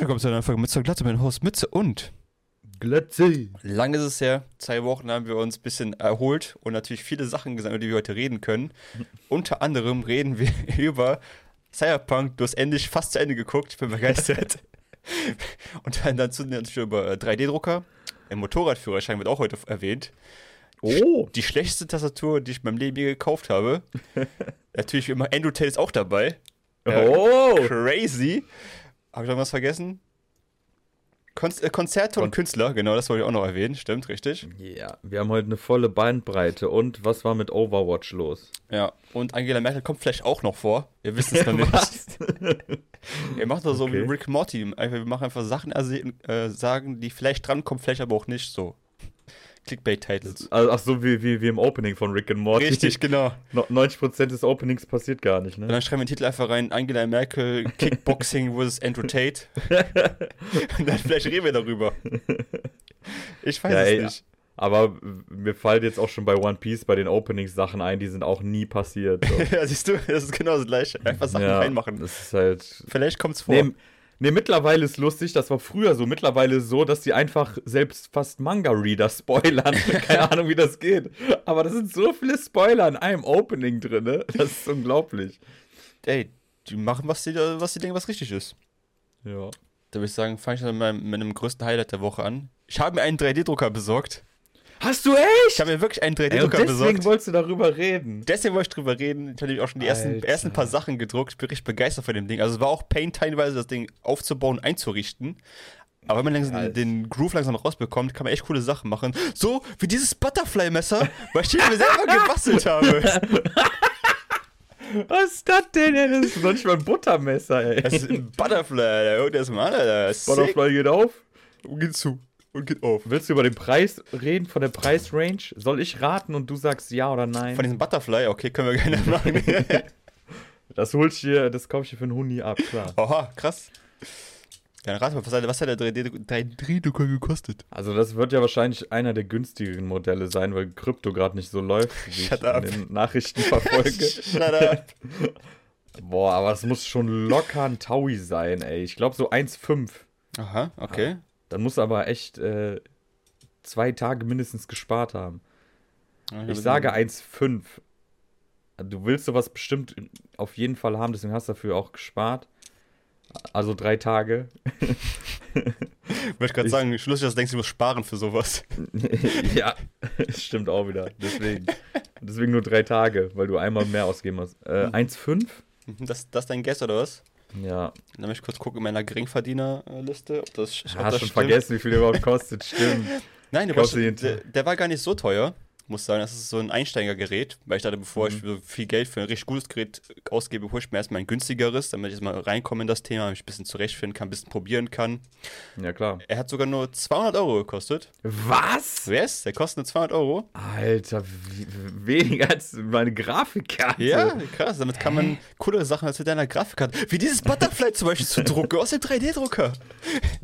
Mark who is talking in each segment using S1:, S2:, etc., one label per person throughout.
S1: willkommen zu einer Folge Mütze und Glatze, mein Host Mütze und
S2: Glatze.
S1: Lang ist es her, zwei Wochen haben wir uns ein bisschen erholt und natürlich viele Sachen gesagt, über die wir heute reden können. Unter anderem reden wir über Cyberpunk, du hast endlich fast zu Ende geguckt, ich bin begeistert. und dann dazu natürlich über 3D-Drucker, ein Motorradführerschein wird auch heute erwähnt.
S2: Oh.
S1: Die schlechteste Tastatur, die ich in meinem Leben je gekauft habe. natürlich immer Endotail ist auch dabei.
S2: Oh.
S1: Crazy. Habe ich noch was vergessen? Kon äh, Konzerte und
S2: Kon
S1: Künstler, genau, das wollte ich auch noch erwähnen. Stimmt, richtig.
S2: Ja, wir haben heute eine volle Bandbreite. Und was war mit Overwatch los?
S1: Ja, und Angela Merkel kommt vielleicht auch noch vor. Wir wissen es noch nicht. Er macht doch so
S2: Okay.
S1: wie Rick Morty. Wir machen einfach Sachen äh, sagen, die vielleicht drankommen, vielleicht aber auch nicht so. Clickbait-Titles.
S2: Also, ach so, wie, wie, wie im Opening von Rick and Morty.
S1: Richtig, genau.
S2: No- 90% des Openings passiert gar nicht,
S1: Und
S2: ne?
S1: dann schreiben wir den Titel einfach rein: Angela Merkel, Kickboxing vs. Andrew Tate. und dann vielleicht reden wir darüber. Ich weiß
S2: Ja,
S1: es
S2: ey,
S1: nicht.
S2: Aber mir fallen jetzt auch schon bei One Piece bei den Openings-Sachen ein, die sind auch nie passiert. So.
S1: Ja, siehst du, das ist genau das gleiche. Einfach Sachen
S2: ja,
S1: reinmachen.
S2: Das ist halt.
S1: Vielleicht kommt's vor.
S2: Nee, nee, mittlerweile ist lustig, das war früher so. Mittlerweile ist so, dass die einfach selbst fast Manga-Reader spoilern. Keine Ahnung, wie das geht. Aber da sind so viele Spoiler in einem Opening drin, ne? Das ist unglaublich.
S1: Ey, die machen, was sie, was sie denken, was richtig ist.
S2: Ja.
S1: Da würde ich sagen, fange ich mit meinem, mit einem größten Highlight der Woche an. Ich habe mir einen 3D-Drucker besorgt.
S2: Hast du
S1: Ich
S2: echt?
S1: habe mir wirklich einen
S2: Ey, und
S1: 3D-Drucker
S2: deswegen
S1: besorgt.
S2: wolltest du darüber reden.
S1: Deswegen wollte ich drüber reden. Ich hatte auch schon die ersten,
S2: Alter.
S1: ersten paar Sachen gedruckt. Ich bin richtig begeistert von dem Ding. Also es war auch Pain teilweise, das Ding aufzubauen, einzurichten. Aber wenn man langsam
S2: Alter.
S1: den Groove langsam rausbekommt, kann man echt coole Sachen machen. So wie dieses Butterfly-Messer, was ich mir selber gebastelt habe.
S2: Was ist das denn? Das ist noch nicht mal ein Buttermesser, ey.
S1: Das ist ein Butterfly, Alter. Und das Mann, Alter. Sick.
S2: Butterfly geht auf.
S1: Und geht zu. Und geht auf.
S2: Willst du über den Preis reden, von der Preisrange? Soll ich raten und du sagst ja oder nein?
S1: Von diesem Butterfly, okay, können wir gerne machen.
S2: das hol ich dir, das kaufe ich dir für einen Huni ab, klar.
S1: Oha, krass. Ja, dann rat mal, was hat, was hat der 3D-Drucker gekostet?
S2: Also das wird ja wahrscheinlich einer der günstigeren Modelle sein, weil Krypto gerade nicht so läuft, wie
S1: Shut
S2: ich
S1: up.
S2: in den Nachrichten verfolge.
S1: Shut up.
S2: Boah, aber es muss schon locker ein Taui sein, ey. Ich glaube so 1,5.
S1: Aha, okay.
S2: Dann muss aber echt äh, zwei Tage mindestens gespart haben. Ich sage 1,5. Du willst sowas bestimmt auf jeden Fall haben, deswegen hast du dafür auch gespart. Also drei Tage.
S1: Ich wollte gerade
S2: ich-
S1: sagen, Schluss, dass du denkst, du musst sparen für sowas.
S2: ja, das stimmt auch wieder. Deswegen. Deswegen nur drei Tage, weil du einmal mehr ausgeben musst. Äh, 1,5?
S1: Das, das ist dein Guess, oder was?
S2: Ja.
S1: Dann möchte ich kurz gucken in meiner Geringverdienerliste, ob das, ob
S2: Hast
S1: das
S2: schon
S1: stimmt.
S2: vergessen, wie viel der überhaupt kostet. Stimmt.
S1: Nein, der, war, der, der war gar nicht so teuer. Muss sagen, das ist so ein Einsteigergerät, weil ich dachte, bevor
S2: Mhm.
S1: ich so viel Geld für ein richtig gutes Gerät ausgebe, hole ich mir erstmal ein günstigeres, damit ich jetzt mal reinkomme in das Thema, mich ein bisschen zurechtfinden kann, ein bisschen probieren kann.
S2: Ja, klar.
S1: Er hat sogar nur 200 Euro gekostet.
S2: Was?
S1: Wer ist? Der kostet nur 200 Euro.
S2: Alter, weniger als meine Grafikkarte.
S1: Ja, krass. Damit kann man coolere Sachen als mit deiner Grafikkarte. Wie dieses Butterfly zum Beispiel zu drucken aus dem 3D-Drucker.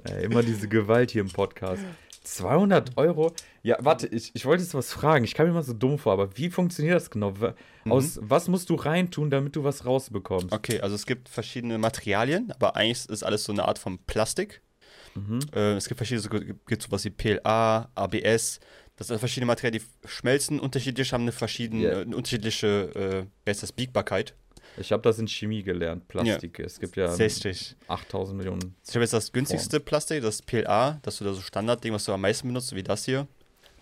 S2: Ey, immer diese Gewalt hier im Podcast. 200 Euro? Ja, warte, ich, ich wollte jetzt was fragen. Ich kam mir immer so dumm vor, aber wie funktioniert das genau? Wa- Aus was musst du reintun, damit du was rausbekommst?
S1: Okay, also es gibt verschiedene Materialien, aber eigentlich ist alles so eine Art von Plastik. Äh, es gibt verschiedene, so, gibt sowas wie PLA, ABS. Das sind verschiedene Materialien, die schmelzen unterschiedlich, haben eine verschiedene,
S2: Ja.
S1: äh, eine unterschiedliche, äh, das, Biegbarkeit.
S2: Ich habe das in Chemie gelernt, Plastik. Es gibt ja
S1: Richtig.
S2: 8000 Millionen.
S1: Ich habe jetzt das günstigste Plastik, das PLA, das ist so das Standardding, was du am meisten benutzt, wie das hier.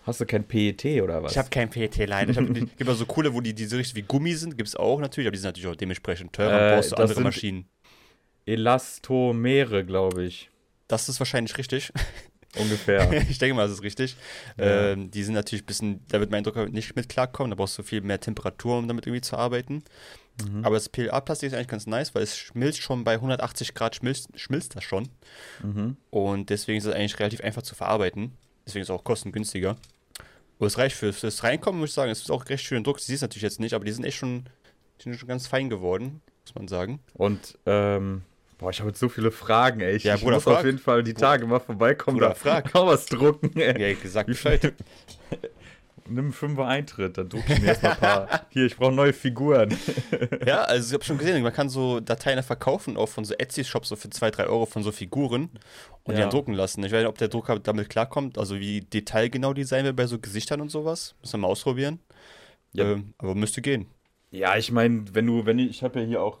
S2: Hast du kein PET oder was?
S1: Ich habe kein PET leider. Ich gibt auch so coole, wo die, die so richtig wie Gummi sind, gibt es auch natürlich, aber die sind natürlich auch dementsprechend teurer,
S2: Äh,
S1: brauchst du andere Maschinen.
S2: Elastomere, glaube ich.
S1: Das ist wahrscheinlich richtig.
S2: Ungefähr.
S1: ich denke mal, das ist richtig.
S2: Ja.
S1: Ähm, die sind natürlich ein bisschen, da wird mein Drucker nicht mit klarkommen, da brauchst du viel mehr Temperatur, um damit irgendwie zu arbeiten.
S2: Mhm.
S1: Aber das PLA-Plastik ist eigentlich ganz nice, weil es schmilzt schon bei 180 Grad, schmilzt, schmilzt das schon.
S2: Mhm.
S1: Und deswegen ist es eigentlich relativ einfach zu verarbeiten. Deswegen ist es auch kostengünstiger. Und es reicht für das Reinkommen, muss ich sagen. Es ist auch recht schön Druck. Sie siehst es natürlich jetzt nicht, aber die sind echt schon, die sind schon ganz fein geworden, muss man sagen.
S2: Und, ähm, boah, ich habe jetzt so viele Fragen, ey. Ich,
S1: Ja,
S2: ich
S1: Bruder,
S2: muss
S1: frag.
S2: auf jeden Fall die Tage mal vorbeikommen,
S1: Bruder,
S2: da
S1: frag.
S2: auch was drucken, ey.
S1: Ja, gesagt
S2: Wie
S1: Bescheid.
S2: Nimm Fünfer Eintritt, dann druck ich mir erstmal ein paar. Hier, ich brauche neue Figuren.
S1: ja, also ich habe schon gesehen, man kann so Dateien verkaufen, auch von so Etsy-Shops, so für 2, 3 Euro von so Figuren und ja. die dann drucken lassen. Ich weiß nicht, ob der Drucker damit klarkommt, also wie detailgenau die sein will bei so Gesichtern und sowas. Müssen wir mal ausprobieren. Ja. Ähm, aber müsste gehen.
S2: Ja, ich meine, wenn du, wenn ich, ich habe ja hier auch,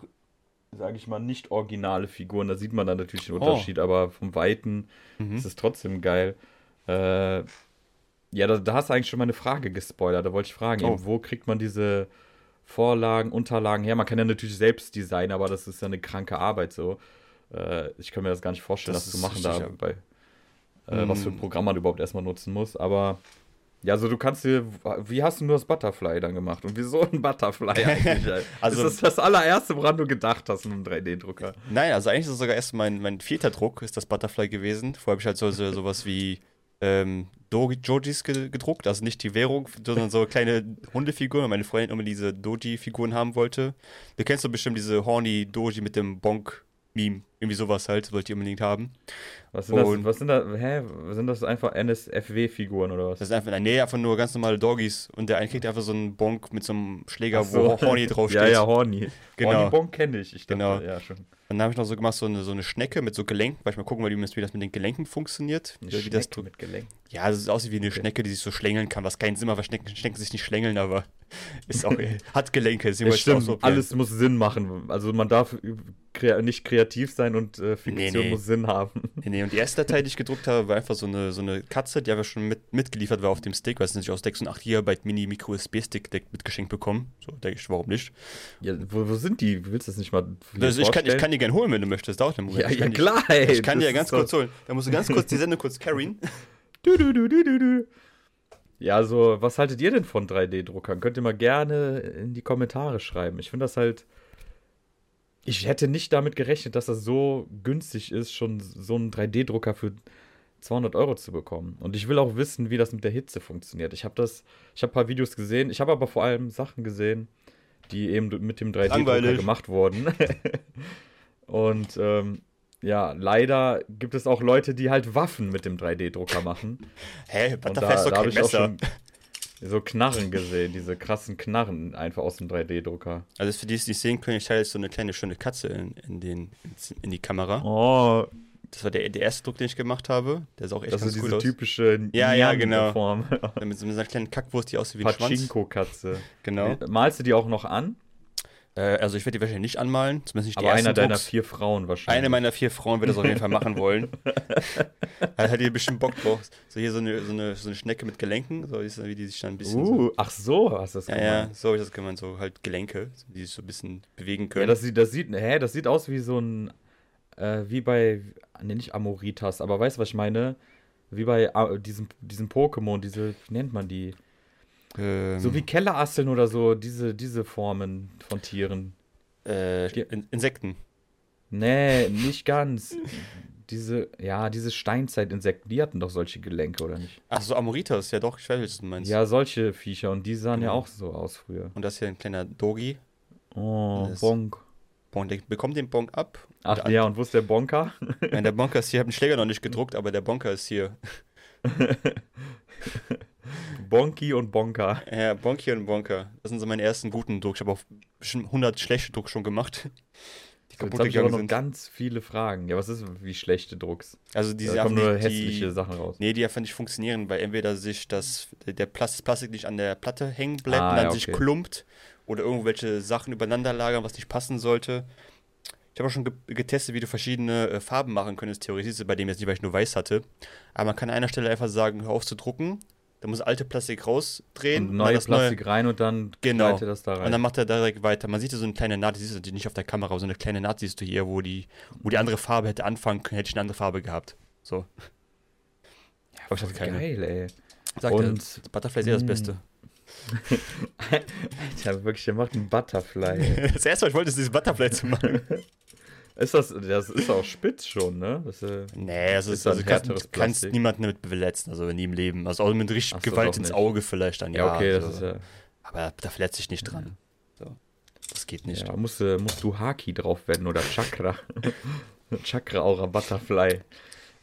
S2: sage ich mal, nicht originale Figuren, da sieht man dann natürlich den oh. Unterschied, oh. aber vom Weiten mhm. ist es trotzdem geil. Äh, ja, da, da, hast du eigentlich schon mal eine Frage gespoilert. Da wollte ich fragen, oh. eben, wo kriegt man diese Vorlagen, Unterlagen her? Man kann ja natürlich selbst designen, aber das ist ja eine kranke Arbeit so. Äh, ich kann mir das gar nicht vorstellen, das, das zu machen da bei, äh, mm. was für ein Programm man überhaupt erstmal nutzen muss. Aber ja, also du kannst dir, wie hast du nur das Butterfly dann gemacht? Und wieso ein Butterfly eigentlich? also, ist das das allererste, woran du gedacht hast mit einem 3D-Drucker?
S1: Nein, also eigentlich ist es sogar erst mein, mein vierter Druck, ist das Butterfly gewesen. Vorher habe ich halt so, so sowas wie ähm, Dojis gedruckt, also nicht die Währung, sondern so kleine Hundefiguren, weil meine Freundin immer diese Doji-Figuren haben wollte. Du kennst doch bestimmt diese Horny Doji mit dem Bonk-Meme, irgendwie sowas halt, wollte ich unbedingt haben.
S2: Was sind, das, was sind das, hä, sind das einfach NSFW-Figuren oder was?
S1: Das ist einfach, nee, einfach nur ganz normale Doggies und der eine kriegt einfach so einen Bonk mit so einem Schläger, so. wo Horny draufsteht.
S2: ja, ja, Horny.
S1: Genau.
S2: Horny Bonk kenne ich, ich
S1: dachte, genau. ja schon. Und dann habe ich noch so gemacht, so eine, so eine Schnecke mit so Gelenken, weil ich mal gucken wollte, wie das mit den Gelenken funktioniert.
S2: Eine
S1: wie
S2: das mit Gelenken?
S1: Ja, das aussieht wie eine okay. Schnecke, die sich so schlängeln kann, was keinen Sinn macht, weil Schnecken, Schnecken sich nicht schlängeln, aber ist auch, hat Gelenke.
S2: Deswegen ja, stimmt, so, alles muss Sinn machen. Also man darf nicht kreativ sein und äh, Fiktion nee, nee. muss Sinn haben.
S1: Nee, nee, und die erste Datei, die ich gedruckt habe, war einfach so eine, so eine Katze, die einfach schon mit, mitgeliefert war auf dem Stick, weil es natürlich aus 6 und 8 GB Mini-Micro-USB-Stick mitgeschenkt bekommen. So, denke ich, warum nicht?
S2: Ja, wo, wo sind die? Willst du das nicht mal
S1: also ich, kann, ich kann die gerne holen, wenn du möchtest. Dauert einen
S2: Moment. Ja,
S1: ja
S2: klar,
S1: ey. Ich kann die ja ganz kurz holen. Da musst du ganz kurz die Sendung kurz carryen.
S2: Du, du, du, du, du, du. Ja, also, was haltet ihr denn von 3D-Druckern? Könnt ihr mal gerne in die Kommentare schreiben. Ich finde das halt. Ich hätte nicht damit gerechnet, dass das so günstig ist, schon so einen 3D-Drucker für 200 Euro zu bekommen. Und ich will auch wissen, wie das mit der Hitze funktioniert. Ich habe das, ich habe ein paar Videos gesehen. Ich habe aber vor allem Sachen gesehen, die eben mit dem 3D-Drucker gemacht wurden. Und ähm, ja, leider gibt es auch Leute, die halt Waffen mit dem 3D-Drucker machen.
S1: Hä, was da, da habe ich Messer. auch schon
S2: so Knarren gesehen, diese krassen Knarren einfach aus dem 3D-Drucker.
S1: Also für die, die es nicht sehen können, ich teile jetzt so eine kleine schöne Katze in, in, den, in die Kamera.
S2: Oh.
S1: Das war der, der erste Druck, den ich gemacht habe. Der ist auch echt das ganz
S2: ist
S1: cool
S2: diese typische
S1: ja, ja, genau. Form. mit so einer kleinen Kackwurst, die aussieht wie ein
S2: Schwanz. Pachinko-Katze.
S1: Genau.
S2: Malst du die auch noch an?
S1: Äh, also ich werde die wahrscheinlich nicht anmalen, zumindest nicht
S2: die Aber einer deiner vier Frauen wahrscheinlich.
S1: Eine meiner vier Frauen wird das auf jeden Fall machen wollen. Hat hat die bestimmt Bock drauf. So hier so eine, so eine, so eine Schnecke mit Gelenken, so wie die sich dann ein bisschen. Uh,
S2: so, ach so, hast du das
S1: ja, gemeint. Ja, so habe ich das gemeint, so halt Gelenke, die sich so ein bisschen bewegen können. Ja,
S2: das sieht, das sieht, hä, das sieht aus wie so ein, äh, wie bei, ne, nicht Amoritas, aber weißt du, was ich meine? Wie bei äh, diesem, diesem Pokémon, diese, wie nennt man die? Ähm, so wie Kellerasseln oder so, diese, diese Formen von Tieren.
S1: Äh, Insekten.
S2: Nee, nicht ganz. diese, ja, diese Steinzeitinsekten, die hatten doch solche Gelenke, oder nicht?
S1: Ach so, Amoritas, ja doch, ich weiß, was du meinst.
S2: Ja, solche Viecher und die sahen mhm. ja auch so aus früher.
S1: Und das hier ein kleiner Dogi.
S2: Oh, Bonk.
S1: Bonk, der bekommt den Bonk ab.
S2: Ach ja, und wo ist der Bonker?
S1: ja, der Bonker ist hier, ich habe den Schläger noch nicht gedruckt, aber der Bonker ist hier.
S2: Bonky und Bonka.
S1: Ja, Bonky und Bonka. Das sind so meine ersten guten Drucks. Ich habe auch bestimmt 100 schlechte Drucks schon gemacht.
S2: Die kaputt Jetzt habe ich aber noch ganz viele Fragen. Ja, was ist wie schlechte Drucks?
S1: Also diese
S2: da kommen nur hässliche die, Sachen raus.
S1: Nee, die einfach nicht funktionieren, weil entweder sich das, der Plastik nicht an der Platte hängen bleibt ah, und dann ja, okay. sich klumpt oder irgendwelche Sachen übereinander lagern, was nicht passen sollte. Ich habe auch schon getestet, wie du verschiedene äh, Farben machen könntest, theoretisch, bei dem jetzt nicht, weil ich nur weiß hatte. Aber man kann an einer Stelle einfach sagen, hör auf zu drucken da muss alte Plastik rausdrehen.
S2: Und neue Plastik neue... rein und dann
S1: genau. gleitet das da rein. Und dann macht er direkt weiter. Man sieht so eine kleine Naht, die siehst du nicht auf der Kamera, aber so eine kleine Naht siehst du hier, wo die, wo die andere Farbe hätte anfangen können, hätte ich eine andere Farbe gehabt. So.
S2: Ja, aber ich hatte keine. Geil, ey.
S1: Sagt und er, Butterfly ist ja das Beste.
S2: Alter, wirklich, der macht einen Butterfly.
S1: das erste Mal, ich wollte, ist dieses Butterfly zu machen.
S2: Ist das, das ist auch spitz schon, ne? Das,
S1: äh, nee, das ist, ist also du kannst niemanden damit verletzen, also nie im Leben. Also auch mit richtig so, Gewalt ins Auge vielleicht dann, ja.
S2: Ja, okay,
S1: also,
S2: das ist ja.
S1: Aber da verletzt sich nicht dran. So. Das geht nicht.
S2: Ja, musst, musst du Haki drauf werden oder Chakra. Chakra Aura Butterfly.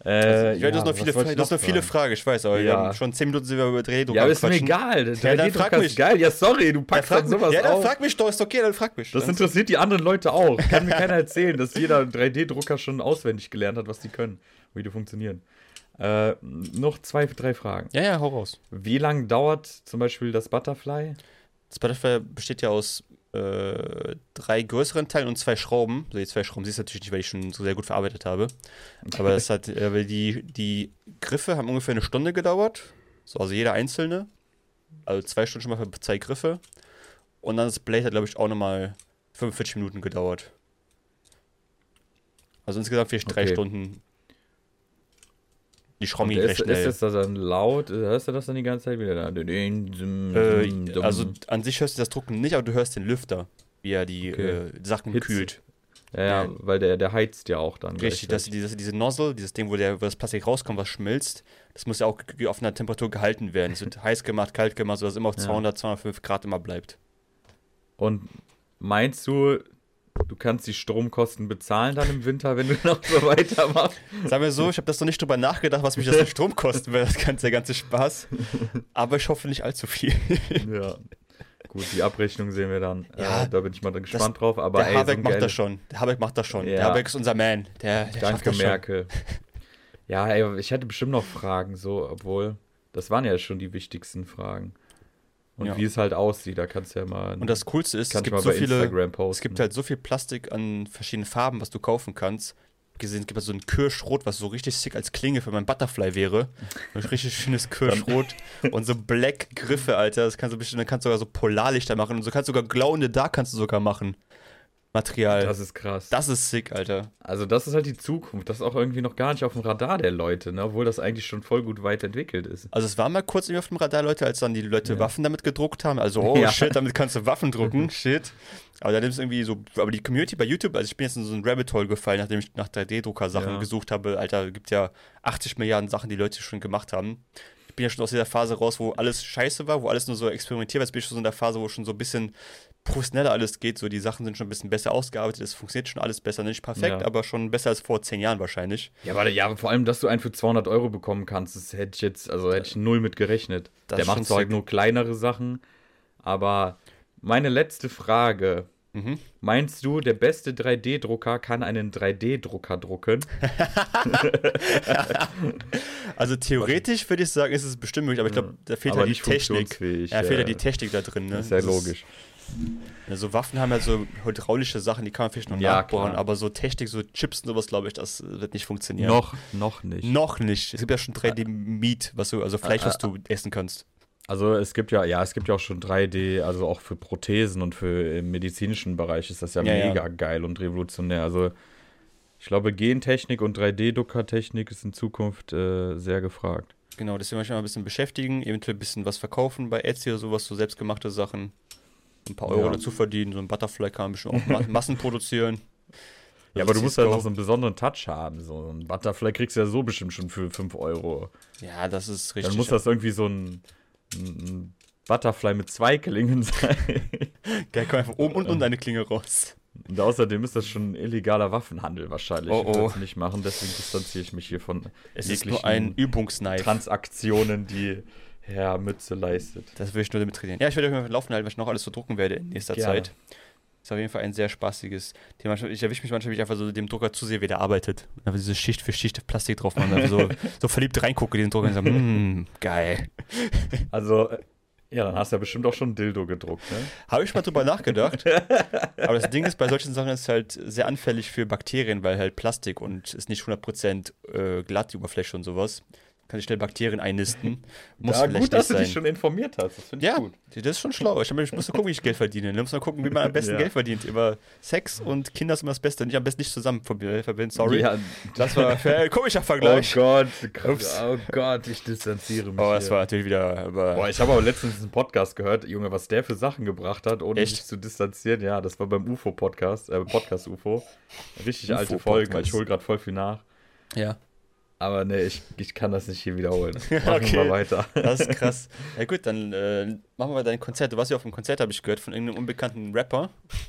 S1: Äh, ich weiß, ja, das, noch viele, das ist noch viele Fragen, ich weiß, aber ja. wir haben schon 10 Minuten sind wir über 3D-Drucker
S2: Ja, aber ist mir egal.
S1: Ja, dann frag mich.
S2: Geil. Ja, sorry, du packst dann sowas
S1: Ja, dann auf. frag mich doch, ist okay, dann frag mich.
S2: Das interessiert die anderen Leute auch. Kann mir keiner erzählen, dass jeder 3D-Drucker schon auswendig gelernt hat, was die können, wie die funktionieren. Äh, noch zwei, drei Fragen.
S1: Ja, ja, hau raus.
S2: Wie lange dauert zum Beispiel das Butterfly?
S1: Das Butterfly besteht ja aus äh, drei größeren Teilen und zwei Schrauben. Also die zwei Schrauben siehst du natürlich nicht, weil ich schon so sehr gut verarbeitet habe. Aber das hat, äh, die, die Griffe haben ungefähr eine Stunde gedauert. So, also jeder einzelne. Also zwei Stunden schon mal für zwei Griffe. Und dann das Blade hat, glaube ich, auch nochmal 45 Minuten gedauert. Also insgesamt vielleicht drei okay.
S2: Die Schrommi recht schnell. Ist das dann laut? Hörst du das dann die ganze Zeit wieder?
S1: Äh, also an sich hörst du das Drucken nicht, aber du hörst den Lüfter, wie er die okay. äh, Sachen Hitze. kühlt.
S2: Ja, ja, weil der, der heizt ja auch dann.
S1: Richtig, dass diese, diese Nozzle, dieses Ding, wo, der, wo das Plastik rauskommt, was schmilzt, das muss ja auch auf einer Temperatur gehalten werden. Es wird heiß gemacht, kalt gemacht, sodass es immer auf 200, ja. 205 Grad immer bleibt.
S2: Und meinst du, du kannst die Stromkosten bezahlen dann im Winter, wenn du noch so weitermachst.
S1: Sagen wir so, ich habe das noch nicht drüber nachgedacht, was mich das mit Strom kosten wird, das ganze, der ganze Spaß. Aber ich hoffe nicht allzu viel.
S2: ja. Gut, die Abrechnung sehen wir dann. Ja, äh, da bin ich mal gespannt das, drauf. Aber
S1: der ey, Habeck so macht das schon. Der Habeck macht das schon. Ja. Der Habeck ist unser Man. Der, der
S2: Danke, Merkel. ja, ey, ich hätte bestimmt noch Fragen, so, obwohl, das waren ja schon die wichtigsten Fragen. Und ja. wie es halt aussieht, da kannst du ja mal.
S1: Und das Coolste ist, es gibt so viele. Es gibt halt so viel Plastik an verschiedenen Farben, was du kaufen kannst. Gesehen, es gibt halt so ein Kirschrot, was so richtig sick als Klinge für mein Butterfly wäre. Ein richtig schönes Kirschrot. und so Black Griffe, Alter. Das kannst du bestimmt, dann kannst du sogar so Polarlichter machen. Und so kannst du sogar Glow in the Dark kannst du sogar machen. Material.
S2: Das ist krass.
S1: Das ist sick, Alter.
S2: Also, das ist halt die Zukunft. Das ist auch irgendwie noch gar nicht auf dem Radar der Leute, ne? obwohl das eigentlich schon voll gut weit entwickelt ist.
S1: Also, es war mal kurz irgendwie auf dem Radar, Leute, als dann die Leute ja. Waffen damit gedruckt haben. Also, oh ja. shit, damit kannst du Waffen drucken, shit. Aber dann ist irgendwie so, aber die Community bei YouTube, also ich bin jetzt in so ein Rabbit Hole gefallen, nachdem ich nach 3D-Drucker-Sachen ja. gesucht habe. Alter, gibt ja 80 Milliarden Sachen, die Leute schon gemacht haben. Ich bin ja schon aus dieser Phase raus, wo alles scheiße war, wo alles nur so experimentiert war. Jetzt bin ich schon so in der Phase, wo schon so ein bisschen professioneller alles geht. So, die Sachen sind schon ein bisschen besser ausgearbeitet, es funktioniert schon alles besser. Nicht perfekt, ja. aber schon besser als vor zehn Jahren wahrscheinlich.
S2: Ja, warte, ja, vor allem, dass du einen für 200 Euro bekommen kannst, das hätte ich jetzt, also hätte ich null mit gerechnet. Das Der macht zwar halt nur kleinere Sachen, aber meine letzte Frage. Mhm. Meinst du, der beste 3D-Drucker kann einen 3D-Drucker drucken?
S1: also theoretisch würde ich sagen, ist es bestimmt möglich, aber ich glaube, da fehlt ja halt die Technik. Ja, fehlt ja die Technik da drin. Ne?
S2: Ist ja logisch.
S1: Ja, so Waffen haben ja so hydraulische Sachen, die kann man vielleicht noch ja, nachbohren, klar. aber so Technik, so Chips und sowas, glaube ich, das wird nicht funktionieren.
S2: Noch, noch nicht.
S1: Noch nicht. Es gibt ja schon 3D-Meat, was du, also Fleisch, was du essen kannst.
S2: Also es gibt ja, ja, es gibt ja auch schon 3D, also auch für Prothesen und für im medizinischen Bereich ist das ja, ja mega ja. geil und revolutionär. Also ich glaube, Gentechnik und 3D-Druckertechnik ist in Zukunft äh, sehr gefragt.
S1: Genau, deswegen möchte ich mal ein bisschen beschäftigen, eventuell ein bisschen was verkaufen bei Etsy oder sowas, so selbstgemachte Sachen ein paar Euro ja. dazu verdienen. So ein Butterfly kann man bestimmt auch Massen produzieren.
S2: Ja, aber du musst ja halt noch so einen besonderen Touch haben. So ein Butterfly kriegst du ja so bestimmt schon für 5 Euro.
S1: Ja, das ist richtig.
S2: Dann muss das irgendwie so ein, ein Butterfly mit zwei Klingen sein.
S1: Der kommt einfach oben und unten eine Klinge raus.
S2: Und außerdem ist das schon illegaler Waffenhandel wahrscheinlich. Oh, oh. Ich würde das nicht machen, deswegen distanziere ich mich hier von
S1: es ist nur ein Übungsknife.
S2: Transaktionen, die Herr Mütze leistet.
S1: Das will ich nur damit trainieren. Ja, ich werde euch laufen halten, was ich noch alles so drucken werde in nächster Gerne. Zeit. Das ist auf jeden Fall ein sehr spaßiges Thema. Ich erwische mich manchmal, wie ich einfach so dem Drucker zusehe, wie der arbeitet. Und einfach diese Schicht für Schicht Plastik drauf machen. Also so, so verliebt reingucke in den Drucker und sage, mmm, geil.
S2: Also, äh, ja, dann hast du ja bestimmt auch schon Dildo gedruckt, ne?
S1: Habe ich mal drüber nachgedacht. Aber das Ding ist, bei solchen Sachen ist es halt sehr anfällig für Bakterien, weil halt Plastik und ist nicht 100% äh, glatt, die Oberfläche und sowas kann sich schnell Bakterien einnisten.
S2: Muss ja, gut, dass du dich schon informiert hast. Das finde ich ja, gut.
S1: Das ist schon schlau. Ich, ich muss gucken, wie ich Geld verdiene. Ich muss mal gucken, wie man am besten ja. Geld verdient. Über Sex und Kinder ist immer das Beste. Nicht am besten nicht zusammen verbinden. Sorry. Ja. Das war ein komischer Vergleich.
S2: Oh Gott. Ups. Oh Gott, ich distanziere mich.
S1: Oh, das hier. war natürlich wieder. Aber
S2: Boah, ich habe aber letztens einen Podcast gehört, Junge, was der für Sachen gebracht hat, ohne Echt? sich zu distanzieren. Ja, das war beim UFO-Podcast, äh, Podcast UFO. Richtig UFO alte Folgen, weil ich hole gerade voll viel nach.
S1: Ja.
S2: Aber ne, ich, ich kann das nicht hier wiederholen. Machen okay. wir weiter.
S1: Das ist krass. Ja gut, dann äh, machen wir dein Konzert. Du warst ja auf einem Konzert, habe ich gehört, von irgendeinem unbekannten Rapper.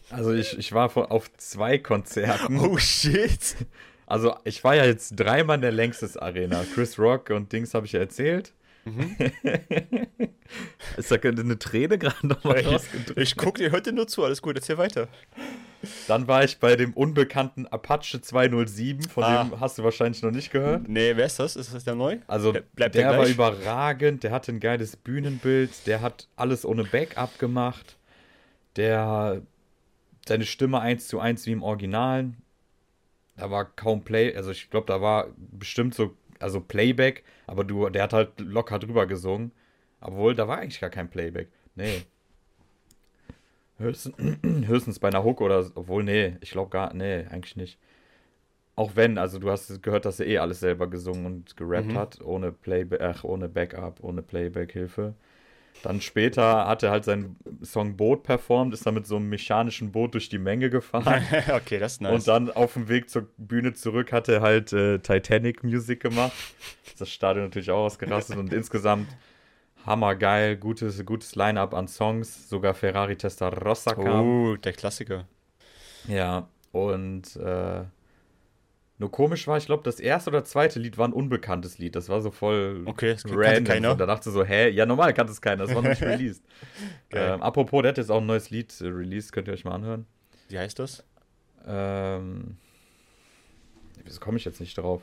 S2: Also ich, ich war auf zwei Konzerten.
S1: Oh shit.
S2: Also, ich war ja jetzt dreimal in der längstes Arena. Chris Rock und Dings habe ich ja erzählt. Mhm. Ist da eine Träne gerade nochmal
S1: rausgedrückt? Ich gucke dir heute nur zu, alles gut, erzähl weiter.
S2: Dann war ich bei dem unbekannten Apache 207, von ah. dem hast du wahrscheinlich noch nicht gehört.
S1: Nee, wer ist das? Ist das der neu?
S2: Also, der, der, der war überragend, der hatte ein geiles Bühnenbild, der hat alles ohne Backup gemacht, der seine Stimme eins zu eins wie im Original. Da war kaum Play, also ich glaube, da war bestimmt so, also Playback, aber du, der hat halt locker drüber gesungen. Obwohl, da war eigentlich gar kein Playback. Nee. Höchstens, höchstens bei einer Hook oder, obwohl, nee, ich glaube gar, nee, eigentlich nicht. Auch wenn, also du hast gehört, dass er eh alles selber gesungen und gerappt mhm. hat, ohne Playback, ach, ohne Backup, ohne Playback-Hilfe. Dann später hat er halt seinen Song Boot performt, ist dann mit so einem mechanischen Boot durch die Menge gefahren.
S1: okay, das ist nice.
S2: Und dann auf dem Weg zur Bühne zurück hat er halt äh, Titanic Music gemacht. Das Stadion natürlich auch ausgerastet und insgesamt hammergeil, gutes, gutes Line-Up an Songs. Sogar Ferrari Testarossa kam.
S1: Oh, der Klassiker.
S2: Ja, und äh, nur komisch war, ich glaube, das erste oder zweite Lied war ein unbekanntes Lied. Das war so voll
S1: okay, das
S2: random. Keiner. Und da dachte so, hä? Ja, normal kannte es keiner. Das war noch nicht released. ähm, apropos, der hat jetzt auch ein neues Lied äh, released. Könnt ihr euch mal anhören.
S1: Wie heißt das?
S2: Ähm, wieso komme ich jetzt nicht drauf?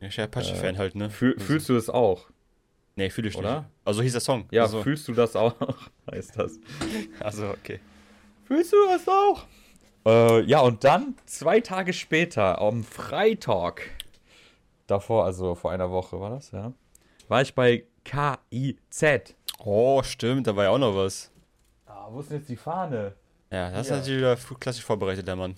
S1: Ja, ich bin Apache-Fan äh, halt, ne?
S2: Fühl, also. Fühlst du es auch?
S1: Nee, fühle ich Oder? nicht. Also hieß der Song.
S2: Ja,
S1: also.
S2: fühlst du das auch? heißt das.
S1: Also, okay.
S2: Fühlst du das auch? Äh, ja, und dann zwei Tage später, am Freitag, davor, also vor einer Woche war das, ja, war ich bei KIZ.
S1: Oh, stimmt, da war ja auch noch was.
S2: Ah, wo ist denn jetzt die Fahne?
S1: Ja, das Hier. ist natürlich wieder klassisch vorbereitet, der Mann.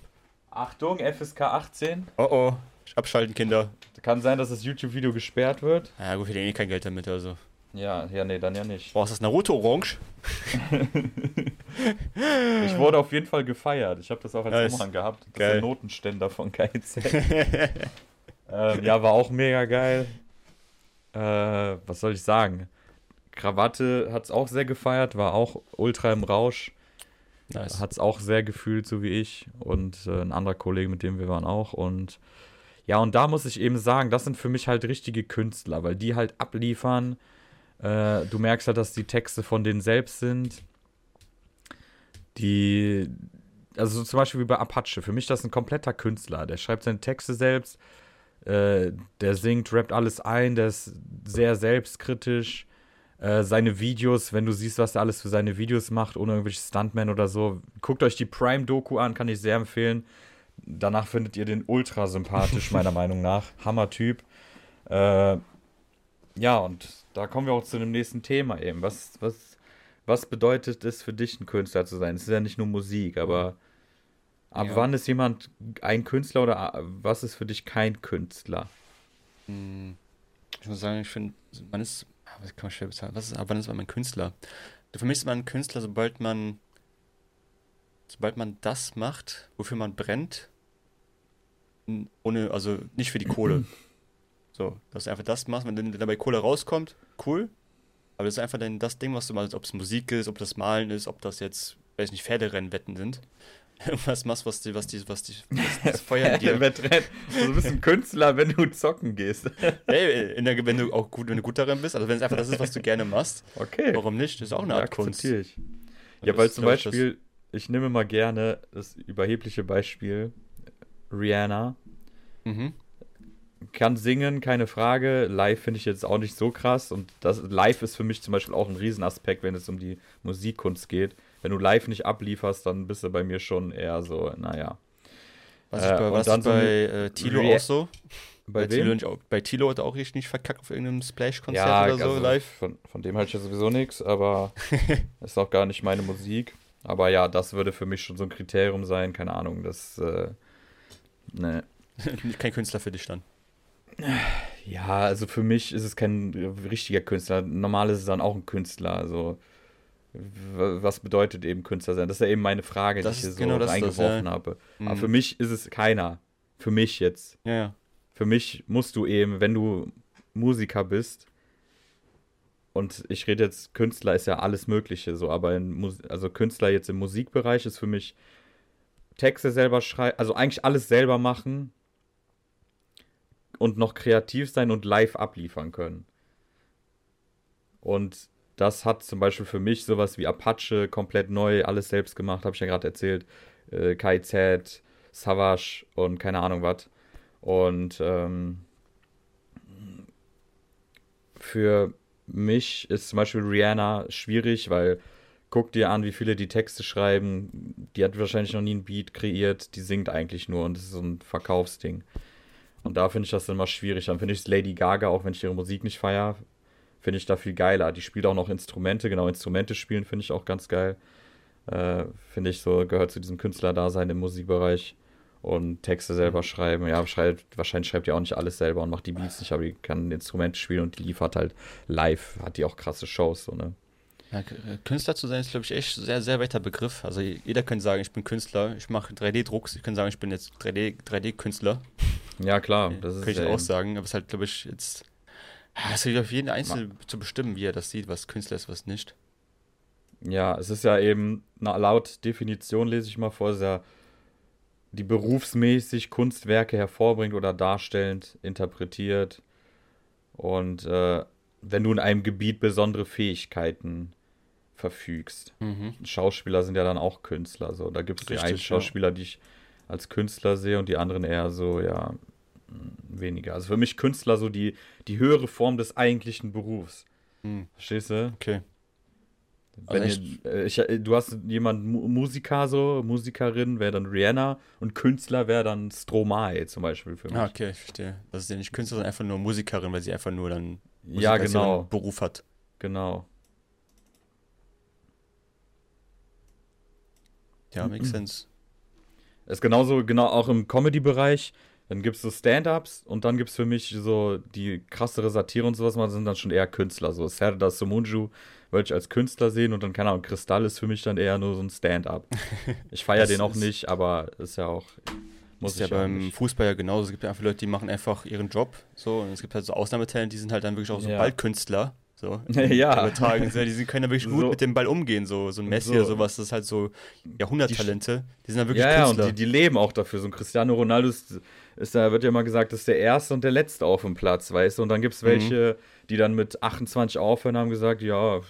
S2: Achtung, FSK 18.
S1: Oh oh, abschalten, Kinder.
S2: Kann sein, dass das YouTube-Video gesperrt wird.
S1: Ja, gut, wir verdienen eh kein Geld damit, also.
S2: Ja, ja, nee, dann ja nicht.
S1: Boah, ist das Naruto Orange?
S2: ich wurde auf jeden Fall gefeiert. Ich habe das auch als nice. Umhang gehabt. Das geil. ist der Notenständer von KZ. ähm, ja, war auch mega geil. Äh, was soll ich sagen? Krawatte hat es auch sehr gefeiert, war auch ultra im Rausch. Nice. Hat es auch sehr gefühlt, so wie ich. Und äh, ein anderer Kollege, mit dem wir waren auch. Und ja, und da muss ich eben sagen, das sind für mich halt richtige Künstler, weil die halt abliefern äh, du merkst halt, dass die Texte von denen selbst sind. Die, also zum Beispiel wie bei Apache. Für mich das ein kompletter Künstler. Der schreibt seine Texte selbst, äh, der singt, rappt alles ein, der ist sehr selbstkritisch. Äh, seine Videos, wenn du siehst, was er alles für seine Videos macht, ohne irgendwelche Stuntmen oder so, guckt euch die Prime-Doku an, kann ich sehr empfehlen. Danach findet ihr den ultra sympathisch, meiner Meinung nach. Hammer-Typ. Äh, ja, und da kommen wir auch zu dem nächsten Thema eben. Was, was, was bedeutet es für dich, ein Künstler zu sein? Es ist ja nicht nur Musik, aber ab ja. wann ist jemand ein Künstler oder was ist für dich kein Künstler?
S1: Hm, ich muss sagen, ich finde, man ist, was kann man schwer bezahlen? Was ist, ab wann ist man ein Künstler? Für mich ist man ein Künstler, sobald man, sobald man das macht, wofür man brennt, ohne, also nicht für die Kohle. So, dass du einfach das machst, wenn dabei Kohle rauskommt, cool. Aber das ist einfach dann das Ding, was du machst, ob es Musik ist, ob das Malen ist, ob das jetzt, weiß nicht, Pferderennwetten sind. Irgendwas machst, was die, was die, was die, was das Feuer in dir.
S2: Also du bist ein Künstler, wenn du zocken gehst.
S1: Hey, der, wenn du auch gut, wenn du gut darin bist, also wenn es einfach das ist, was du gerne machst.
S2: Okay.
S1: Warum nicht? Das ist auch eine Art Kunst.
S2: Ich. Ja, weil zum Beispiel, ich, ich nehme mal gerne das überhebliche Beispiel Rihanna. Mhm kann singen, keine Frage. Live finde ich jetzt auch nicht so krass. Und das live ist für mich zum Beispiel auch ein Riesenaspekt, wenn es um die Musikkunst geht. Wenn du live nicht ablieferst, dann bist du bei mir schon eher so, naja.
S1: Was ist bei, äh, was ist bei äh, Tilo Re auch so? Bei, bei, Tilo, auch, bei Tilo hat er auch richtig verkackt auf irgendeinem Splash-Konzert ja, oder so also live.
S2: Von, von dem halte ich ja sowieso nichts, aber ist auch gar nicht meine Musik. Aber ja, das würde für mich schon so ein Kriterium sein, keine Ahnung, das, äh, ne.
S1: Kein Künstler für dich dann.
S2: Ja, also für mich ist es kein richtiger Künstler. Normal ist es dann auch ein Künstler. Also, was bedeutet eben Künstler sein? Das ist ja eben meine Frage,
S1: das
S2: die ich
S1: hier genau so
S2: eingeworfen ja. habe. Mhm. Aber für mich ist es keiner. Für mich jetzt.
S1: Ja, ja.
S2: Für mich musst du eben, wenn du Musiker bist, und ich rede jetzt, Künstler ist ja alles Mögliche, so, aber also Künstler jetzt im Musikbereich ist für mich Texte selber schreiben, also eigentlich alles selber machen, und noch kreativ sein und live abliefern können. Und das hat zum Beispiel für mich sowas wie Apache komplett neu, alles selbst gemacht, habe ich ja gerade erzählt. Äh, KZ, Savage und keine Ahnung was. Und ähm, für mich ist zum Beispiel Rihanna schwierig, weil guck dir an, wie viele die Texte schreiben. Die hat wahrscheinlich noch nie einen Beat kreiert, die singt eigentlich nur und das ist so ein Verkaufsding. Und da finde ich das immer schwierig. Dann finde ich Lady Gaga, auch wenn ich ihre Musik nicht feiere, finde ich da viel geiler. Die spielt auch noch Instrumente, genau, Instrumente spielen finde ich auch ganz geil. Äh, finde ich so, gehört zu diesem Künstlerdasein im Musikbereich. Und Texte selber schreiben. Ja, schreibt, wahrscheinlich schreibt die auch nicht alles selber und macht die Beats nicht, aber die kann Instrumente spielen und die liefert halt live, hat die auch krasse Shows, so, ne?
S1: Ja, Künstler zu sein ist, glaube ich, echt sehr, sehr weiter Begriff. Also jeder könnte sagen, ich bin Künstler, ich mache 3D-Drucks, ich kann sagen, ich bin jetzt 3D-Künstler.
S2: 3D ja, klar.
S1: Das ist Könnte ich auch sagen, aber es ist halt, glaube ich, jetzt es ist auf jeden Einzelnen zu bestimmen, wie er das sieht, was Künstler ist, was nicht.
S2: Ja, es ist ja eben, na, laut Definition lese ich mal vor, ist ja die berufsmäßig Kunstwerke hervorbringt oder darstellend interpretiert. Und äh, wenn du in einem Gebiet besondere Fähigkeiten verfügst. Mhm. Schauspieler sind ja dann auch Künstler. So. Da gibt es die einen Schauspieler, ja. die ich als Künstler sehe und die anderen eher so, ja, weniger. Also für mich Künstler so die, die höhere Form des eigentlichen Berufs. Mhm. Verstehst du?
S1: Okay.
S2: Wenn also ich, ihr, ich, äh, du hast jemanden Musiker so, Musikerin wäre dann Rihanna und Künstler wäre dann Stromae zum Beispiel für mich.
S1: Ah, okay, ich verstehe. Das ist ja nicht Künstler, sondern einfach nur Musikerin, weil sie einfach nur dann
S2: Musik, ja, genau.
S1: Beruf hat.
S2: Genau.
S1: Ja, makes sense.
S2: ist genauso, genau auch im Comedy-Bereich. Dann gibt es so Stand-Ups und dann gibt es für mich so die krassere Satire und sowas, man sind dann schon eher Künstler. So Serdar Somunju würde ich als Künstler sehen und dann, keine Ahnung, Kristall ist für mich dann eher nur so ein Stand-Up. Ich feiere den auch nicht, aber ist ja auch.
S1: Muss ist ja beim nicht. Fußball ja genauso. Es gibt ja einfach Leute, die machen einfach ihren Job. So, und es gibt halt so Ausnahmetalente, die sind halt dann wirklich auch so ja. Ballkünstler. So,
S2: ja.
S1: Übertragen. die können ja wirklich gut so. mit dem Ball umgehen. So, so ein Messi so. oder sowas, das ist halt so Jahrhunderttalente. Die, die sind dann wirklich
S2: ja, Künstler. Ja, und die, die leben auch dafür. So ein Cristiano Ronaldo ist, ist, da wird ja immer gesagt, das ist der Erste und der Letzte auf dem Platz, weißt du? Und dann gibt es mhm. welche, mhm. die dann mit 28 aufhören, haben gesagt, ja,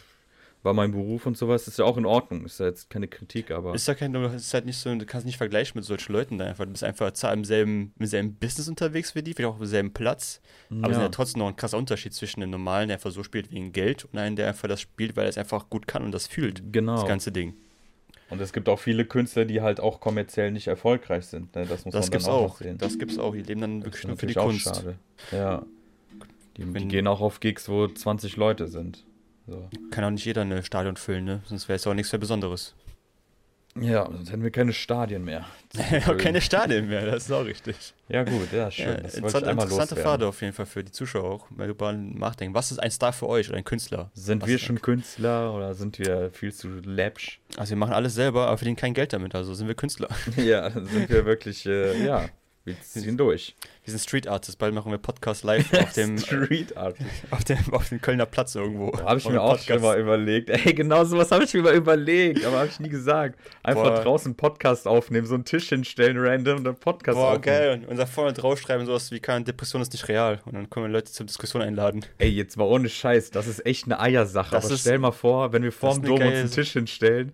S2: war mein Beruf und sowas, ist ja auch in Ordnung. Ist ja jetzt keine Kritik, aber.
S1: Ist ja kein, ist halt nicht so, du kannst nicht vergleichen mit solchen Leuten da einfach. Du bist einfach zwar im selben, im selben Business unterwegs wie die, vielleicht auch auf demselben Platz, aber es ist ja trotzdem noch ein krasser Unterschied zwischen einem normalen, der einfach so spielt wegen Geld und einem, der einfach das spielt, weil er es einfach gut kann und das fühlt.
S2: Genau.
S1: Das ganze Ding.
S2: Und es gibt auch viele Künstler, die halt auch kommerziell nicht erfolgreich sind. Ne? Das muss
S1: das man gibt's dann auch, auch sehen. Das gibt's auch. Die leben dann wirklich nur für die Kunst. Schade.
S2: Ja. Die, die gehen auch auf Gigs, wo 20 Leute sind. So.
S1: Kann auch nicht jeder ein Stadion füllen, ne? Sonst wäre es auch nichts mehr Besonderes.
S2: Ja, sonst hätten wir keine Stadien mehr.
S1: keine Stadien mehr, das ist auch richtig.
S2: Ja, gut, ja, schön. Ja,
S1: das interessante interessante Frage auf jeden Fall für die Zuschauer auch, mal über nachdenken. Was ist ein Star für euch oder ein Künstler?
S2: Sind
S1: Was
S2: wir schon Künstler oder sind wir viel zu läppsch?
S1: Also, wir machen alles selber, aber verdienen kein Geld damit, also sind wir Künstler.
S2: ja, sind wir wirklich, äh, ja, wir ziehen durch.
S1: Wir sind Street Artists. Bald machen wir Podcast live auf dem
S2: Street.
S1: Auf dem, auf dem Kölner Platz irgendwo.
S2: Habe ich mir auch schon mal überlegt. Ey, genau sowas habe ich mir mal überlegt, aber habe ich nie gesagt. Einfach Boah. draußen Podcast aufnehmen, so einen Tisch hinstellen, random, und einen Podcast
S1: Boah,
S2: aufnehmen.
S1: geil. Und unser vorne draufschreiben, sowas wie keine Depression ist nicht real. Und dann können wir Leute zur Diskussion einladen.
S2: Ey, jetzt mal ohne Scheiß, das ist echt eine Eiersache. Das aber ist, stell mal vor, wenn wir vorm Dom uns einen Tisch hinstellen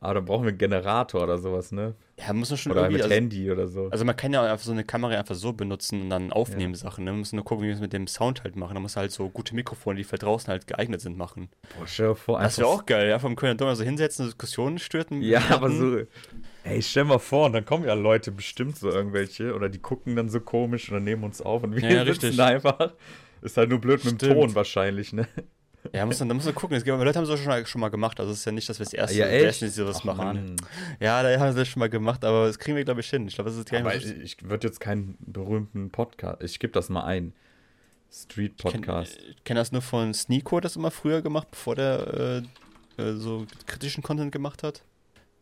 S2: aber dann brauchen wir einen Generator oder sowas, ne?
S1: Ja, muss man schon
S2: oder irgendwie.
S1: Mit
S2: also, Handy oder so.
S1: Also man kann ja einfach so eine Kamera einfach so benutzen und dann aufnehmen ja. Sachen. Ne? Man muss nur gucken, wie wir es mit dem Sound halt machen. Da muss halt so gute Mikrofone, die für draußen halt geeignet sind, machen.
S2: Boah, stell dir vor,
S1: Das wäre auch geil, ja, vom Kölner Dom so hinsetzen, Diskussionen stürten.
S2: Ja, aber so. Ey, stell mal vor, und dann kommen ja Leute bestimmt so irgendwelche oder die gucken dann so komisch und dann nehmen uns auf und wir ja, sitzen richtig. einfach. Ist halt nur blöd mit dem Ton wahrscheinlich, ne?
S1: Ja, muss dann, da muss man gucken. Es gibt, Leute haben es schon, schon mal gemacht. Also es ist ja nicht, dass wir das erste
S2: ja?
S1: Mal sowas Ach, machen. Mann. Ja, da haben sie das schon mal gemacht, aber das kriegen wir, glaube ich, hin. Ich glaube, das ist
S2: gar nicht Aber ich würde jetzt keinen berühmten Podcast. Ich gebe das mal ein. Street Podcast.
S1: Ich kenne kenn das nur von Sneako, das immer früher gemacht, bevor der äh, äh, so kritischen Content gemacht hat.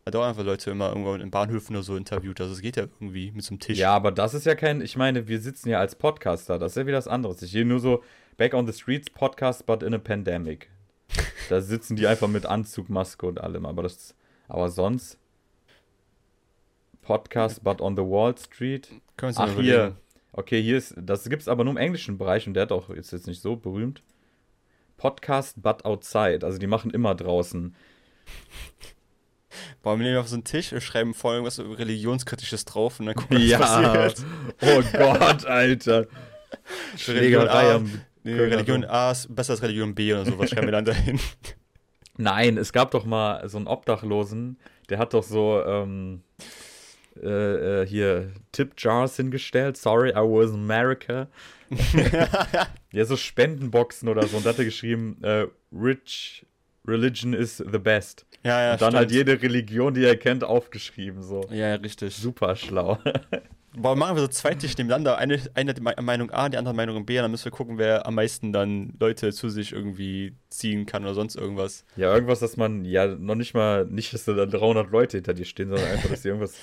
S1: Hat auch einfach Leute immer irgendwo in Bahnhöfen oder so interviewt. Also es geht ja irgendwie mit so einem Tisch.
S2: Ja, aber das ist ja kein, ich meine, wir sitzen ja als Podcaster, das ist ja wieder was anderes. Ich gehe nur so, Back on the Streets Podcast, but in a pandemic. Da sitzen die einfach mit Anzug, Maske und allem. Aber das, aber sonst Podcast, but on the Wall Street.
S1: Ach hier,
S2: Okay, hier ist, das gibt es aber nur im englischen Bereich und der hat auch, ist jetzt nicht so berühmt. Podcast But Outside, also die machen immer draußen.
S1: Boah, wir nehmen auf so einen Tisch und schreiben vor irgendwas Religionskritisches drauf und dann gucken
S2: wir, was ja. passiert. Oh Gott, Alter.
S1: Schlägerei am nee, Religion A ist besser als Religion B oder sowas schreiben wir dann dahin.
S2: Nein, es gab doch mal so einen Obdachlosen, der hat doch so, ähm, äh, äh, hier Tip-Jars hingestellt. Sorry, I was in America. ja, so Spendenboxen oder so. Und da hat er geschrieben, äh, Rich Religion is the best.
S1: Ja, ja,
S2: Und dann stimmt. halt jede Religion, die er kennt, aufgeschrieben. So.
S1: Ja, ja richtig.
S2: Super schlau.
S1: Boah, machen wir so zwei Tische nebeneinander. Eine, eine Meinung A, die andere Meinung B. Und dann müssen wir gucken, wer am meisten dann Leute zu sich irgendwie ziehen kann oder sonst irgendwas.
S2: Ja, irgendwas, dass man, ja, noch nicht mal, nicht, dass da 300 Leute hinter dir stehen, sondern einfach, dass sie irgendwas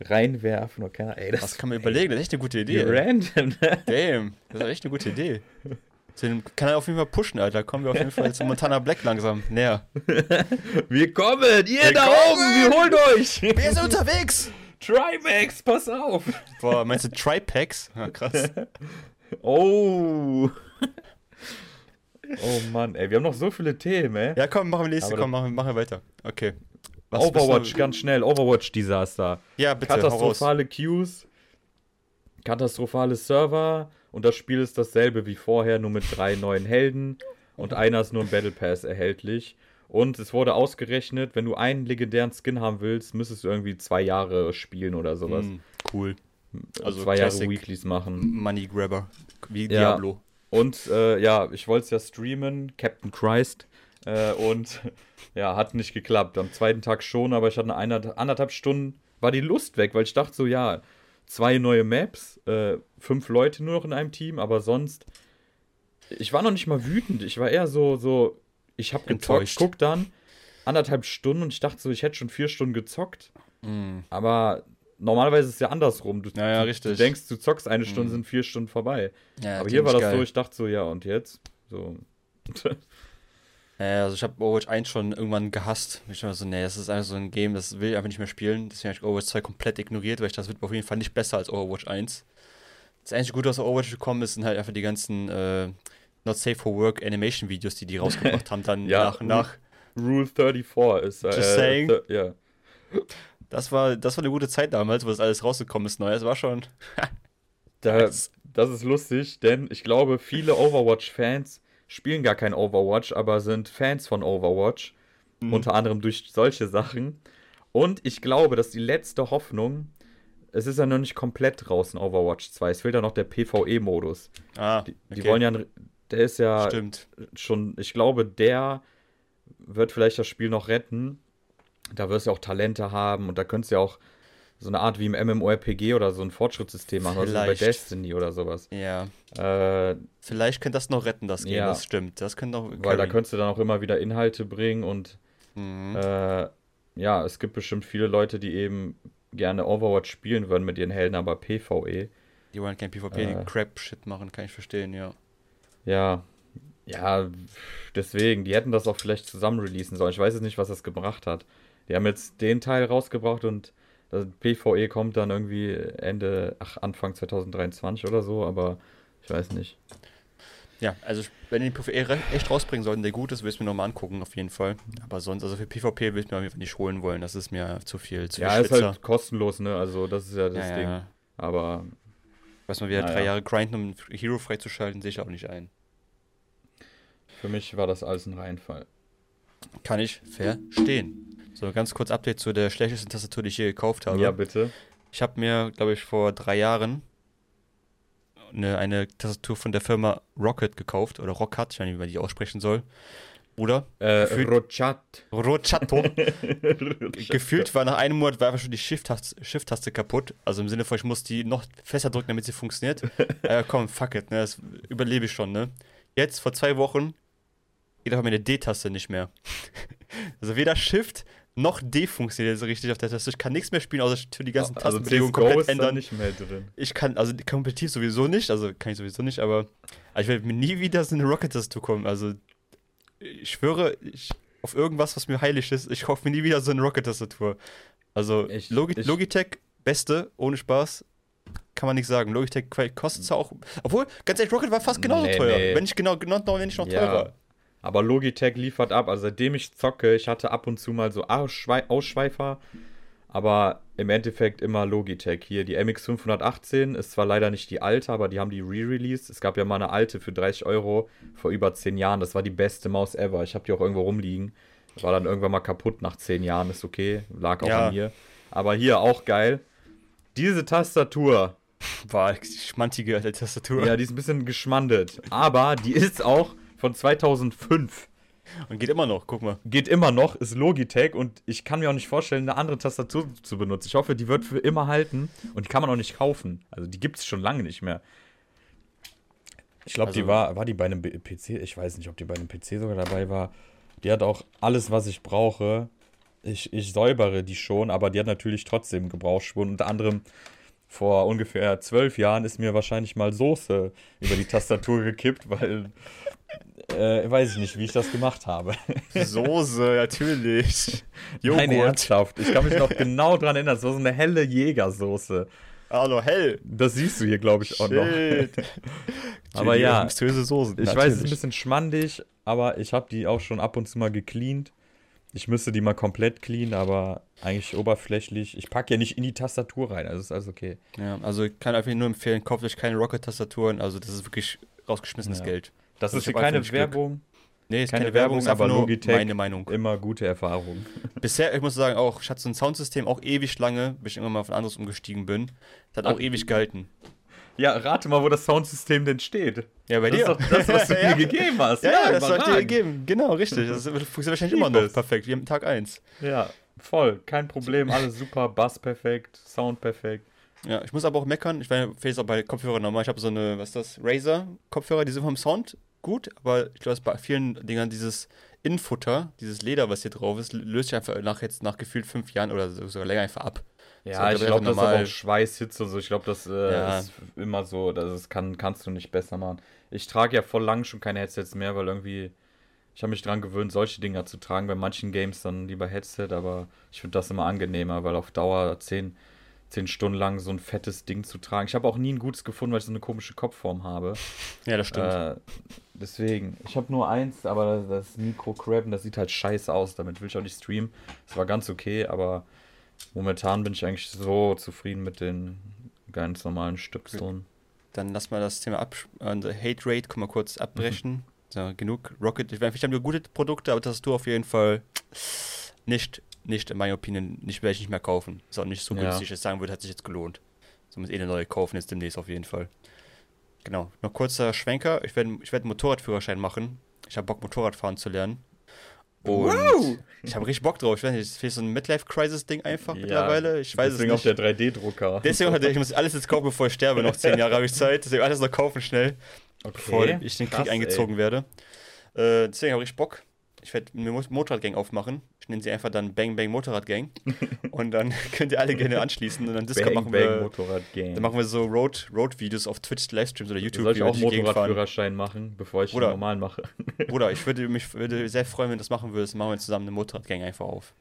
S2: reinwerfen oder keine Ey,
S1: das, das kann man überlegen, das ist echt eine gute Idee.
S2: Random, ne?
S1: Damn, das ist echt eine gute Idee. Den kann er auf jeden Fall pushen, Alter. Kommen wir auf jeden Fall zu Montana Black langsam näher.
S2: Wir kommen, ihr wir da kommen. oben, wir holen euch.
S1: Wir sind unterwegs.
S2: Trimax, pass auf.
S1: Boah, meinst du Tripax? Ja, krass.
S2: oh. Oh Mann, ey, wir haben noch so viele Themen, ey.
S1: Ja, komm, machen wir nächste, komm, machen, machen wir weiter. Okay.
S2: Was Overwatch, ganz schnell. Overwatch-Desaster.
S1: Ja, bitte.
S2: Katastrophale Queues, katastrophale Server und das Spiel ist dasselbe wie vorher, nur mit drei neuen Helden und einer ist nur im Battle Pass erhältlich. Und es wurde ausgerechnet, wenn du einen legendären Skin haben willst, müsstest du irgendwie zwei Jahre spielen oder sowas. Mm,
S1: cool.
S2: Also zwei Jahre Weeklies machen.
S1: Money Grabber. Wie ja. Diablo.
S2: Und äh, ja, ich wollte es ja streamen, Captain Christ. Äh, und ja, hat nicht geklappt. Am zweiten Tag schon, aber ich hatte eine anderthalb Stunden, war die Lust weg, weil ich dachte so, ja, zwei neue Maps, äh, fünf Leute nur noch in einem Team, aber sonst. Ich war noch nicht mal wütend. Ich war eher so, so, ich habe gezockt, guck dann anderthalb Stunden und ich dachte so, ich hätte schon vier Stunden gezockt. Mm. Aber normalerweise ist es ja andersrum. Du,
S1: ja, ja,
S2: du denkst, du zockst eine Stunde, mm. sind vier Stunden vorbei. Ja, aber hier war das geil. so, ich dachte so, ja, und jetzt? So.
S1: also ich habe Overwatch 1 schon irgendwann gehasst. Ich war so, nee, das ist einfach so ein Game, das will ich einfach nicht mehr spielen. Deswegen habe ich Overwatch 2 komplett ignoriert, weil ich das wird auf jeden Fall nicht besser als Overwatch 1. Das einzige Gute, was aus Overwatch gekommen ist, sind halt einfach die ganzen äh, Not Safe for Work Animation Videos, die die rausgebracht haben, dann ja, nach und nach.
S2: Rule 34 ist.
S1: Äh, Just saying. Ja. Das war, das war eine gute Zeit damals, wo das alles rausgekommen ist neu. Das war schon.
S2: das, das ist lustig, denn ich glaube, viele Overwatch-Fans spielen gar kein Overwatch, aber sind Fans von Overwatch. Mhm. Unter anderem durch solche Sachen. Und ich glaube, dass die letzte Hoffnung, es ist ja noch nicht komplett draußen, Overwatch 2. Es fehlt ja noch der PvE-Modus.
S1: Ah,
S2: okay. die, die wollen ja, der ist ja
S1: Stimmt.
S2: schon, ich glaube, der wird vielleicht das Spiel noch retten. Da wirst du ja auch Talente haben und da könntest du ja auch so eine Art wie im MMORPG oder so ein Fortschrittssystem machen, also bei Destiny oder sowas.
S1: Ja.
S2: Äh,
S1: Vielleicht könnte das noch retten, das Game, ja. das stimmt. Das könnte auch.
S2: Weil da könntest du dann auch immer wieder Inhalte bringen und mhm. äh, ja, es gibt bestimmt viele Leute, die eben gerne Overwatch spielen würden mit ihren Helden, aber PvE.
S1: Die wollen kein PvP, äh, die Crap-Shit machen, kann ich verstehen, ja.
S2: Ja, ja, deswegen, die hätten das auch vielleicht zusammen releasen sollen. Ich weiß jetzt nicht, was das gebracht hat. Die haben jetzt den Teil rausgebracht und das PvE kommt dann irgendwie Ende, ach, Anfang 2023 oder so, aber ich weiß nicht.
S1: Ja, also wenn die PvE echt rausbringen sollten, der gut ist, will ich mir nochmal angucken, auf jeden Fall. Aber sonst, also für PvP will ich mir auf jeden Fall nicht holen wollen. Das ist mir zu viel. Zu
S2: ja,
S1: viel
S2: ist halt kostenlos, ne? Also das ist ja das ja, Ding. Ja. Aber.
S1: Was man wieder drei ja. Jahre grinden, um Hero freizuschalten, sehe ich auch nicht ein.
S2: Für mich war das alles ein Reinfall.
S1: Kann ich verstehen. So, ganz kurz Update zu der schlechtesten Tastatur, die ich je gekauft habe.
S2: Ja, bitte.
S1: Ich habe mir, glaube ich, vor drei Jahren eine, eine Tastatur von der Firma Rocket gekauft. Oder Rockat, ich weiß nicht, wie man die aussprechen soll. Oder?
S2: Äh, Rochat.
S1: Rochatto. Gefühlt war nach einem Monat war einfach schon die Shift-Taste Shift kaputt. Also im Sinne von, ich muss die noch fester drücken, damit sie funktioniert. äh, komm, fuck it, ne? Das überlebe ich schon, ne? Jetzt, vor zwei Wochen, geht auf meine D-Taste nicht mehr. also weder Shift noch D funktioniert so richtig auf der Taste. Ich kann nichts mehr spielen, außer für die ganzen
S2: also Tastenbewegungen komplett ändern. nicht mehr drin.
S1: Ich kann, also kompetitiv sowieso nicht, also kann ich sowieso nicht, aber also ich werde mir nie wieder so eine Rocket-Tastatur kommen. Also ich schwöre ich, auf irgendwas, was mir heilig ist, ich kaufe mir nie wieder so eine Rocket-Tastatur. Also ich, Logi ich, Logitech, beste, ohne Spaß. kann man nicht sagen. Logitech kostet zwar auch. Obwohl, ganz ehrlich, Rocket war fast genauso nee, teuer. Nee. Wenn nicht genau, genau, wenn nicht noch ja. teurer.
S2: Aber Logitech liefert ab. Also seitdem ich zocke, ich hatte ab und zu mal so Ausschweifer, aber im Endeffekt immer Logitech. Hier die MX518 ist zwar leider nicht die alte, aber die haben die re-released. Es gab ja mal eine alte für 30 Euro vor über 10 Jahren. Das war die beste Maus ever. Ich habe die auch irgendwo rumliegen. War dann irgendwann mal kaputt nach 10 Jahren. Ist okay. Lag auch ja. an mir. Aber hier auch geil. Diese Tastatur.
S1: War schmantige Tastatur.
S2: Ja, die ist ein bisschen geschmandet. Aber die ist auch von 2005.
S1: Und geht immer noch, guck mal.
S2: Geht immer noch, ist Logitech und ich kann mir auch nicht vorstellen, eine andere Tastatur zu benutzen. Ich hoffe, die wird für immer halten und die kann man auch nicht kaufen. Also die gibt es schon lange nicht mehr. Ich glaube, also, die war, war die bei einem PC, ich weiß nicht, ob die bei einem PC sogar dabei war. Die hat auch alles, was ich brauche. Ich, ich säubere die schon, aber die hat natürlich trotzdem Gebrauchsspuren. Unter anderem vor ungefähr zwölf Jahren ist mir wahrscheinlich mal Soße über die Tastatur gekippt, weil äh, weiß ich nicht, wie ich das gemacht habe.
S1: Soße, natürlich.
S2: Joghurt. Nein, ernsthaft. Ich kann mich noch genau dran erinnern. Das war so eine helle Jägersoße.
S1: Hallo, hell.
S2: Das siehst du hier, glaube ich, auch Shit. noch. aber ja, Soßen, ich weiß, es ist ein bisschen schmandig, aber ich habe die auch schon ab und zu mal gecleant. Ich müsste die mal komplett clean, aber eigentlich oberflächlich. Ich packe ja nicht in die Tastatur rein, also ist alles okay.
S1: Ja, also ich kann einfach nur empfehlen, kauft euch keine Rocket-Tastaturen, also das ist wirklich rausgeschmissenes ja. Geld.
S2: Das also ist hier keine Werbung.
S1: Nee, ist keine, keine Werbung, aber Logitech.
S2: Meine Meinung. Immer gute Erfahrung.
S1: Bisher, ich muss sagen, auch, ich hatte so ein Soundsystem auch ewig lange, bis ich irgendwann mal auf ein anderes umgestiegen bin. Das hat auch Ach, ewig gehalten.
S2: Ja, rate mal, wo das Soundsystem denn steht.
S1: Ja, bei
S2: das
S1: dir.
S2: Ist doch das, was du mir gegeben hast.
S1: Ja, ja, das hat dir gegeben. Genau, richtig. Das funktioniert wahrscheinlich immer noch perfekt, wie am Tag 1.
S2: Ja, voll. Kein Problem. Alles super. Bass perfekt. Sound perfekt.
S1: Ja, ich muss aber auch meckern. Ich weiß es auch bei Kopfhörern nochmal. Ich habe so eine, was ist das? Razer-Kopfhörer, die sind vom Sound gut, aber ich glaube, bei vielen Dingern dieses Infutter, dieses Leder, was hier drauf ist, löst sich einfach nach jetzt nach gefühlt fünf Jahren oder sogar länger einfach ab.
S2: Ja, so, ich glaube, das ist aber auch Schweißhitze. So. Ich glaube, das äh, ja. ist immer so. Das kann, kannst du nicht besser machen. Ich trage ja voll lang schon keine Headsets mehr, weil irgendwie. Ich habe mich daran gewöhnt, solche Dinger zu tragen. Bei manchen Games dann lieber Headset, aber ich finde das immer angenehmer, weil auf Dauer zehn, zehn Stunden lang so ein fettes Ding zu tragen. Ich habe auch nie ein gutes gefunden, weil ich so eine komische Kopfform habe.
S1: Ja, das stimmt.
S2: Äh, deswegen. Ich habe nur eins, aber das Mikro Crab, das sieht halt scheiße aus. Damit will ich auch nicht streamen. Das war ganz okay, aber momentan bin ich eigentlich so zufrieden mit den ganz normalen Stöpseln.
S1: Dann lass mal das Thema ab. Also Hate Rate, wir kurz abbrechen. Mhm. So, genug. Rocket, ich meine, vielleicht haben wir gute Produkte, aber das hast du auf jeden Fall nicht nicht, in meiner Opinion, nicht, werde ich nicht mehr kaufen. Ist auch nicht so günstig, ja. ich sagen würde, hat sich jetzt gelohnt. So muss eh eine neue kaufen, jetzt demnächst auf jeden Fall. Genau. Noch kurzer Schwenker. Ich werde ich werd einen Motorradführerschein machen. Ich habe Bock, Motorradfahren zu lernen. Und wow. ich habe richtig Bock drauf. Ich weiß nicht, ist so ein Midlife-Crisis-Ding einfach ja, mittlerweile. Ich weiß
S2: deswegen
S1: es
S2: nicht. Deswegen auch der 3D-Drucker.
S1: Deswegen der, ich muss alles jetzt kaufen, bevor ich sterbe. Noch zehn Jahre habe ich Zeit. Deswegen alles noch kaufen schnell. Okay. Bevor ich den Krieg Krass, eingezogen ey. werde. Äh, deswegen habe ich Bock ich werde eine Motorradgang aufmachen. Ich nenne sie einfach dann Bang Bang Motorradgang. und dann könnt ihr alle gerne anschließen. Und dann Discord Bang, machen wir. Bang Motorradgang. Dann machen wir so Road, Road-Videos auf Twitch, Livestreams oder YouTube.
S2: Soll ich auch Motorradführerschein machen, bevor ich oder, normal mache?
S1: oder ich würde mich würde sehr freuen, wenn du das machen würdest. Machen wir zusammen eine Motorradgang einfach auf.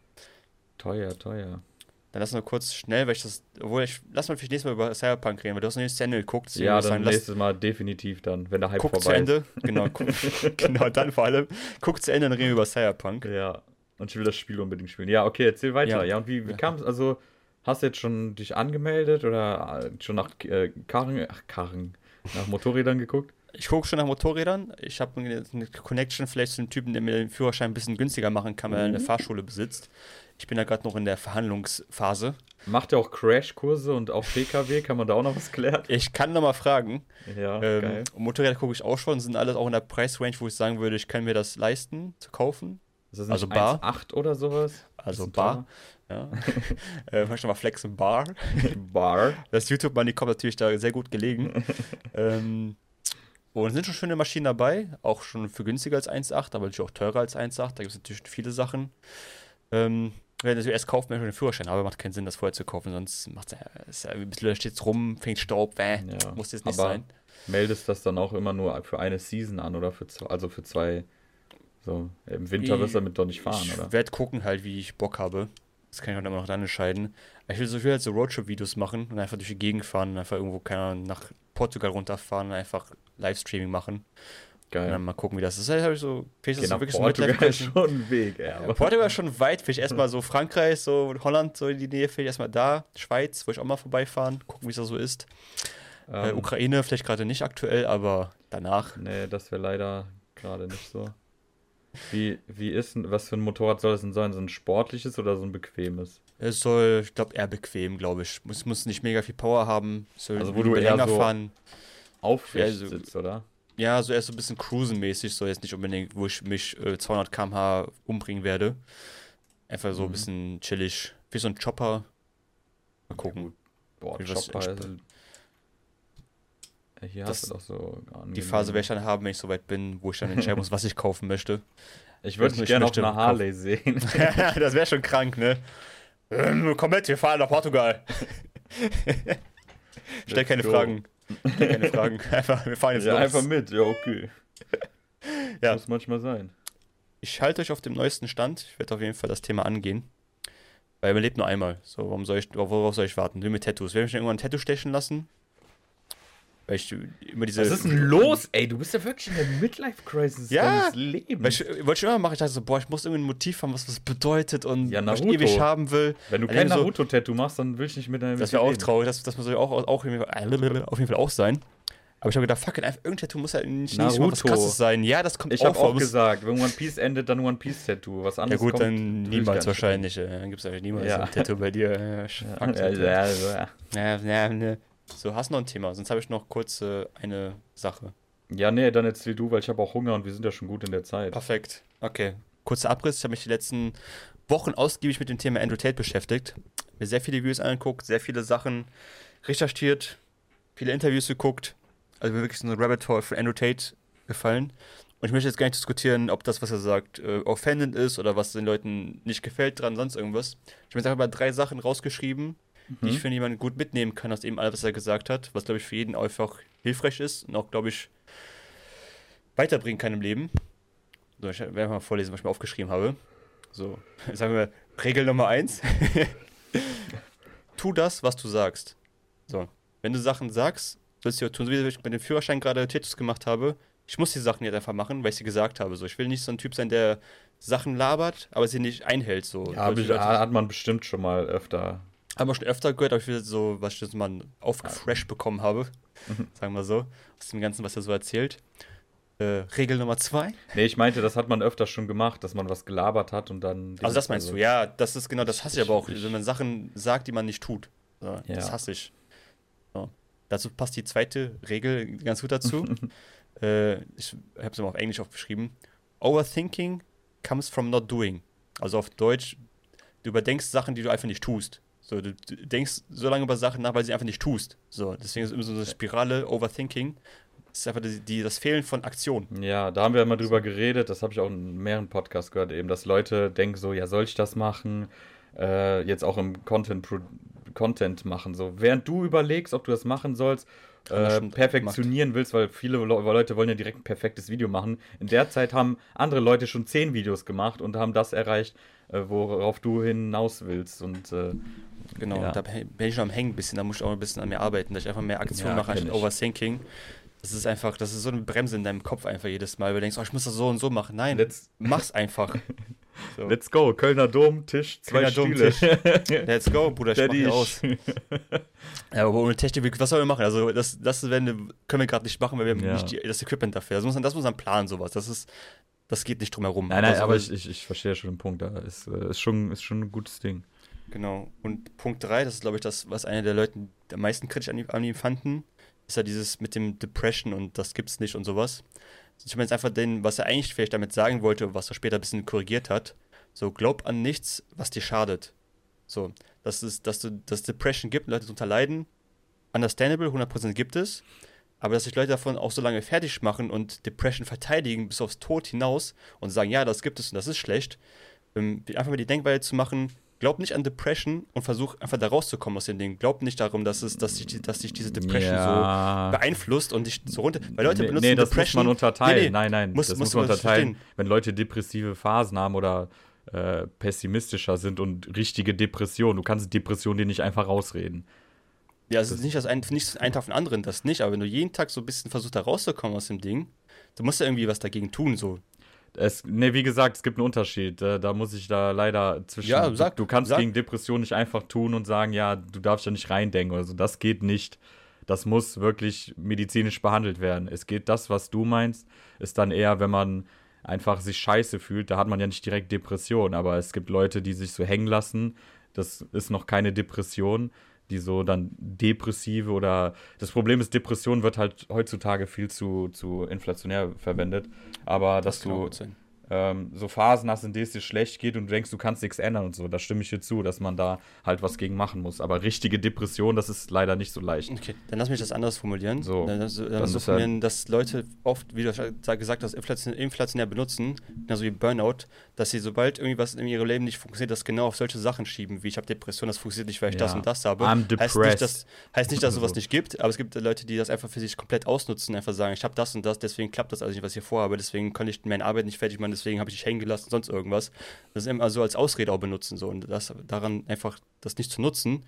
S2: Teuer, teuer.
S1: Dann lass mal kurz schnell, weil ich das, obwohl ich, lass mal vielleicht nächstes Mal über Cyberpunk reden, weil du hast noch nicht Ende geguckt.
S2: Ja, dann sagen, nächstes Mal definitiv dann, wenn der Hype
S1: guck vorbei zu Ende, ist. genau, guck, genau, dann vor allem, guck zu Ende, dann reden wir über Cyberpunk.
S2: Ja, und ich will das Spiel unbedingt spielen. Ja, okay, erzähl weiter. Ja, ja und wie, wie kam es, also, hast du jetzt schon dich angemeldet oder äh, schon nach äh, Karren, ach, Karren, nach Motorrädern geguckt?
S1: Ich gucke schon nach Motorrädern. Ich habe eine Connection vielleicht zu einem Typen, der mir den Führerschein ein bisschen günstiger machen kann, weil er eine mhm. Fahrschule besitzt. Ich bin da gerade noch in der Verhandlungsphase.
S2: Macht er auch Crashkurse und auch PKW? Kann man da auch noch was klären?
S1: Ich kann noch mal fragen.
S2: Ja, ähm, geil.
S1: Motorräder gucke ich auch schon, sind alles auch in der Preisrange, wo ich sagen würde, ich kann mir das leisten zu kaufen.
S2: Ist das also Bar 8 oder sowas?
S1: Also Bar. Ja. äh, mal Flex und Bar.
S2: Bar.
S1: Das YouTube-Money kommt natürlich da sehr gut gelegen. ähm, und sind schon schöne Maschinen dabei, auch schon für günstiger als 1.8, aber natürlich auch teurer als 1.8. Da gibt es natürlich viele Sachen. Ähm, wenn du erst kauft, man schon den Führerschein, aber macht keinen Sinn, das vorher zu kaufen, sonst macht es ja ein bisschen, da steht rum, fängt Staub, äh, ja, muss jetzt nicht sein.
S2: Meldest das dann auch immer nur für eine Season an oder für zwei, also für zwei, so, im Winter wirst du damit doch nicht fahren,
S1: ich
S2: oder?
S1: Ich werde gucken halt, wie ich Bock habe. Das kann ich auch immer noch dann entscheiden. Ich will so viel halt so Roadtrip-Videos machen und einfach durch die Gegend fahren und einfach irgendwo, keine Ahnung, nach Portugal runterfahren und einfach Livestreaming machen. Geil. Und dann mal gucken, wie das ist. Das ist so, vielleicht ist das wirklich Portugal so ist schon ein Weg, ja. ja Portugal ist schon weit. Vielleicht erstmal so Frankreich, so Holland, so in die Nähe, vielleicht erstmal da. Schweiz, wo ich auch mal vorbeifahren, gucken, wie es da so ist. Äh, ähm, Ukraine vielleicht gerade nicht aktuell, aber danach.
S2: Nee, das wäre leider gerade nicht so. Wie, wie ist was für ein Motorrad soll es denn sein? So ein sportliches oder so ein bequemes?
S1: Es soll, ich glaube, eher bequem, glaube ich. Es muss nicht mega viel Power haben. Soll also wo du eher so fahren. aufrecht ja, so, sitzt, oder? Ja, so erst so ein bisschen cruisen-mäßig, so jetzt nicht unbedingt, wo ich mich äh, 200 km/h umbringen werde. Einfach so mhm. ein bisschen chillig, wie so ein Chopper. Mal gucken. Ja, Boah, Chopper, also, hier das, hast du doch so Die Phase werde ich dann haben, wenn ich soweit bin, wo ich dann entscheiden muss, was ich kaufen möchte. Ich würde mich gerne auf einer Harley kaufen. sehen. das wäre schon krank, ne? Ähm, komm mit, wir fahren nach Portugal. Stell keine go. Fragen. Stell keine Fragen. Einfach, wir fahren jetzt
S2: Ja, los. einfach mit, ja, okay. ja. Muss manchmal sein.
S1: Ich halte euch auf dem neuesten Stand. Ich werde auf jeden Fall das Thema angehen. Weil man lebt nur einmal. So, warum soll ich, worauf soll ich warten? Wie mit Tattoos. Werde ich irgendwann ein Tattoo stechen lassen?
S2: Weil ich immer diese. Was ist denn los, ey? Du bist ja wirklich in der Midlife-Crisis
S1: ja, deines Lebens. Weil ich wollte schon immer machen, ich dachte so, boah, ich muss irgendwie ein Motiv haben, was das bedeutet und ja, was ich ewig haben will.
S2: Wenn du kein Naruto-Tattoo machst, dann will ich nicht mit deinem.
S1: Das wäre auch traurig, das, das muss auch, auch auf jeden Fall auch sein. Aber ich habe gedacht, fuck it, einfach irgendein Tattoo muss ja nicht, nicht mal was krasses sein. Ja, das kommt
S2: ich auch. Ich habe auch gesagt, wenn One Piece endet, dann One Piece Tattoo. Was anderes
S1: Ja gut, kommt, dann niemals wahrscheinlich. Dann gibt es ja niemals ja. ein Tattoo bei dir. Ja, ja, ja, ja, ja. So, hast du noch ein Thema? Sonst habe ich noch kurz äh, eine Sache.
S2: Ja, nee, dann erzähl du, weil ich habe auch Hunger und wir sind ja schon gut in der Zeit.
S1: Perfekt. Okay. Kurzer Abriss. Ich habe mich die letzten Wochen ausgiebig mit dem Thema Andrew Tate beschäftigt. Mir sehr viele Videos angeguckt, sehr viele Sachen recherchiert, viele Interviews geguckt. Also mir wirklich so ein Rabbit Hole von Andrew Tate gefallen. Und ich möchte jetzt gar nicht diskutieren, ob das, was er sagt, äh, offended ist oder was den Leuten nicht gefällt dran, sonst irgendwas. Ich habe jetzt einfach mal drei Sachen rausgeschrieben, mhm. die ich für jemanden gut mitnehmen kann aus eben all, was er gesagt hat, was, glaube ich, für jeden einfach hilfreich ist und auch, glaube ich, weiterbringen kann im Leben. So, ich werde mal vorlesen, was ich mir aufgeschrieben habe. So, sagen wir, Regel Nummer eins. tu das, was du sagst. So, wenn du Sachen sagst, sollst du ja tun, so wie ich mit dem Führerschein gerade Tetris gemacht habe. Ich muss die Sachen jetzt einfach machen, weil ich sie gesagt habe. So, ich will nicht so ein Typ sein, der Sachen labert, aber sie nicht einhält. So.
S2: Ja, hat man bestimmt schon mal öfter
S1: haben wir schon öfter gehört, aber ich will so, was ich jetzt mal aufgefresht bekommen habe, mhm. sagen wir so, aus dem Ganzen, was er so erzählt. Äh, Regel Nummer zwei.
S2: Nee, ich meinte, das hat man öfter schon gemacht, dass man was gelabert hat und dann.
S1: Also, das meinst also, du, ja, das ist genau, das hasse ich, ich aber auch, ich, wenn man Sachen sagt, die man nicht tut. So, ja. Das hasse ich. So. Dazu passt die zweite Regel ganz gut dazu. äh, ich habe es immer auf Englisch aufgeschrieben. Overthinking comes from not doing. Also auf Deutsch, du überdenkst Sachen, die du einfach nicht tust. So, du, denkst so lange über Sachen nach, weil sie einfach nicht tust. So, deswegen ist immer so eine Spirale, Overthinking. Das ist einfach die, die, das Fehlen von Aktion.
S2: Ja, da haben wir immer drüber geredet, das habe ich auch in mehreren Podcasts gehört, eben, dass Leute denken so, ja, soll ich das machen? Äh, jetzt auch im Content, Content machen. So, während du überlegst, ob du das machen sollst, äh, perfektionieren gemacht. willst, weil viele Leute wollen ja direkt ein perfektes Video machen. In der Zeit haben andere Leute schon zehn Videos gemacht und haben das erreicht, äh, worauf du hinaus willst. Und äh,
S1: Genau, ja. da bin ich schon am Hängen ein bisschen, da muss ich auch ein bisschen an mir arbeiten, dass ich einfach mehr Aktion ja, mache anstatt Overthinking. Das ist einfach, das ist so eine Bremse in deinem Kopf einfach jedes Mal, weil du denkst, oh, ich muss das so und so machen. Nein, Let's mach's einfach.
S2: So. Let's go, Kölner Dom, Tisch, zwei Kölner Stühle.
S1: Dom, Let's go, Bruder, ich mach aus. ja, aber ohne Technik, was sollen wir machen? Also das, das werden, können wir gerade nicht machen, weil wir haben ja. nicht die, das Equipment dafür. Das muss, das muss ein Plan, sowas. Das ist, das geht nicht drum herum.
S2: Nein, nein, aber, aber ich, ich, ich verstehe schon den Punkt. Da ist, äh, ist, schon, ist schon ein gutes Ding.
S1: Genau. Und Punkt 3, das ist, glaube ich, das, was einer der Leute am meisten kritisch an ihm, an ihm fanden, ist ja dieses mit dem Depression und das gibt's nicht und sowas. Ich meine jetzt einfach den, was er eigentlich vielleicht damit sagen wollte, was er später ein bisschen korrigiert hat. So, glaub an nichts, was dir schadet. So, dass es, dass du, dass Depression gibt, Leute darunter leiden. Understandable, 100% gibt es. Aber dass sich Leute davon auch so lange fertig machen und Depression verteidigen bis aufs Tod hinaus und sagen, ja, das gibt es und das ist schlecht. Ähm, einfach mal die Denkweise zu machen, glaub nicht an Depression und versuch einfach da rauszukommen aus dem Ding. Glaub nicht darum, dass es, dass sich, dass sich diese Depression ja. so beeinflusst und dich so runter. Weil Leute
S2: nee, benutzen nee, das Depression. Muss man unterteilen. Nee, nee, nein, nein, muss, das muss man unterteilen. Wenn Leute depressive Phasen haben oder äh, pessimistischer sind und richtige Depressionen. Du kannst Depressionen dir nicht einfach rausreden.
S1: Ja, es ist nicht, das ein, nicht ein Tag von anderen, das nicht, aber wenn du jeden Tag so ein bisschen versuchst, da rauszukommen aus dem Ding, du musst ja irgendwie was dagegen tun, so.
S2: Es, ne, wie gesagt, es gibt einen Unterschied. Da, da muss ich da leider zwischen.
S1: Ja, sag,
S2: du, du kannst
S1: sag.
S2: gegen Depression nicht einfach tun und sagen, ja, du darfst ja nicht reindenken oder so. Das geht nicht. Das muss wirklich medizinisch behandelt werden. Es geht das, was du meinst, ist dann eher, wenn man einfach sich scheiße fühlt. Da hat man ja nicht direkt Depression, aber es gibt Leute, die sich so hängen lassen. Das ist noch keine Depression, die so dann depressive oder. Das Problem ist, Depression wird halt heutzutage viel zu, zu inflationär verwendet. Aber dass du ähm, so Phasen hast, in denen es dir schlecht geht und du denkst, du kannst nichts ändern und so. Da stimme ich dir zu, dass man da halt was gegen machen muss. Aber richtige Depression, das ist leider nicht so leicht.
S1: Okay, dann lass mich das anders formulieren.
S2: So,
S1: dann, dann, dann so formulieren, dass Leute oft, wie du gesagt hast, inflation, inflationär benutzen, genauso wie Burnout, dass sie sobald irgendwie was in ihrem Leben nicht funktioniert, das genau auf solche Sachen schieben, wie ich habe Depression, das funktioniert nicht, weil ich
S2: Ja.
S1: das und das habe.
S2: I'm
S1: Heißt nicht,
S2: depressed.
S1: dass, heißt nicht, dass es sowas
S2: So.
S1: nicht gibt, aber es gibt Leute, die das einfach für sich komplett ausnutzen, einfach sagen, ich habe das und das, deswegen klappt das alles nicht, was ich hier vorhabe, deswegen kann ich meine Arbeit nicht fertig machen, deswegen habe ich dich hängen gelassen, sonst irgendwas. Das ist immer so als Ausrede auch benutzen so und das daran einfach das nicht zu nutzen,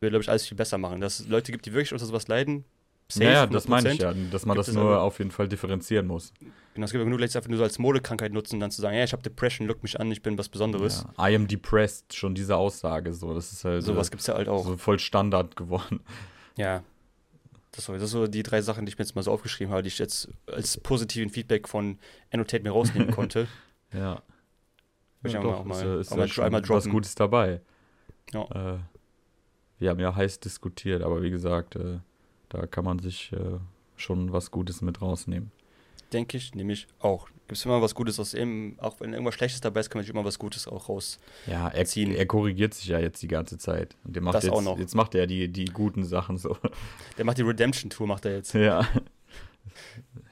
S1: würde glaube ich alles viel besser machen. Dass es Leute gibt, die wirklich unter sowas leiden. Safe,
S2: Ja, ja, das meine ich
S1: 100%.
S2: ja, dass man
S1: Gibt
S2: das nur
S1: aber-
S2: auf jeden Fall differenzieren muss.
S1: Genau, es gibt aber genug Leute, die nur so als Modekrankheit nutzen, dann zu sagen, ja, ich habe Depression, look mich an, ich bin was Besonderes.
S2: Ja. I am depressed, schon diese Aussage, so, das ist halt
S1: Sowas
S2: äh,
S1: gibt es ja halt auch.
S2: so voll Standard geworden.
S1: Ja. Das, war- das sind so die drei Sachen, die ich mir jetzt mal so aufgeschrieben habe, die ich jetzt als positiven Feedback von Annotate mir rausnehmen konnte.
S2: Ja.
S1: Will ich
S2: ja, doch,
S1: auch mal-
S2: ist, ja- ist
S1: auch
S2: ja
S1: mal
S2: schon
S1: einmal
S2: was. Gutes dabei.
S1: Ja.
S2: Äh, wir haben ja heiß diskutiert, aber wie gesagt, äh, da kann man sich äh, schon was Gutes mit rausnehmen.
S1: Denke ich, nämlich auch. Gibt es immer was Gutes aus ihm, auch wenn irgendwas Schlechtes dabei ist, kann man sich immer was Gutes auch raus.
S2: Ja, er, er korrigiert sich ja jetzt die ganze Zeit. Und der macht
S1: Das
S2: jetzt,
S1: auch noch.
S2: jetzt macht er die, die guten Sachen so.
S1: Der macht die Redemption-Tour, macht er jetzt.
S2: ja.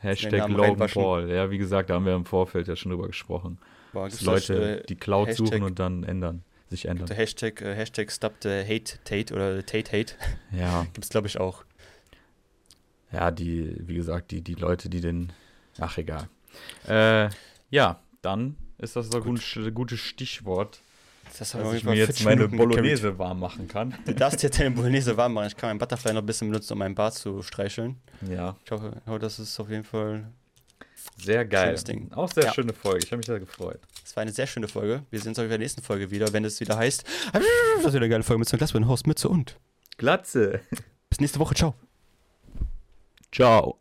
S2: Hashtag Logan. Paul. Ja, wie gesagt, da haben wir im Vorfeld ja schon drüber gesprochen.
S1: Boah,
S2: Dass Leute
S1: äh,
S2: die Cloud
S1: Hashtag-
S2: suchen und dann ändern, sich ändern.
S1: Der Hashtag, äh, Hashtag Stop the Hate Tate oder Tate Hate
S2: Ja,
S1: gibt es, glaube ich, auch.
S2: Ja, die, wie gesagt, die, die Leute, die den. Ach, egal. Äh, ja, dann ist das so ein
S1: Gut.
S2: gut, gutes Stichwort,
S1: Das
S2: dass ich mir jetzt
S1: 40
S2: meine
S1: Minuten.
S2: Bolognese warm machen kann.
S1: Du darfst jetzt deine Bolognese warm machen. Ich kann meinen Butterfly noch ein bisschen benutzen, um meinen Bart zu streicheln.
S2: Ja,
S1: Ich hoffe, das ist auf jeden Fall.
S2: sehr geil. Auch sehr
S1: Ja.
S2: schöne Folge. Ich habe mich sehr gefreut.
S1: Es war eine sehr schöne Folge. Wir sehen uns auch in der nächsten Folge wieder, wenn es wieder heißt. Das ist wieder eine geile Folge mit so einem Glas, Host, Mütze und.
S2: Glatze.
S1: Bis nächste Woche. Ciao.
S2: Ciao.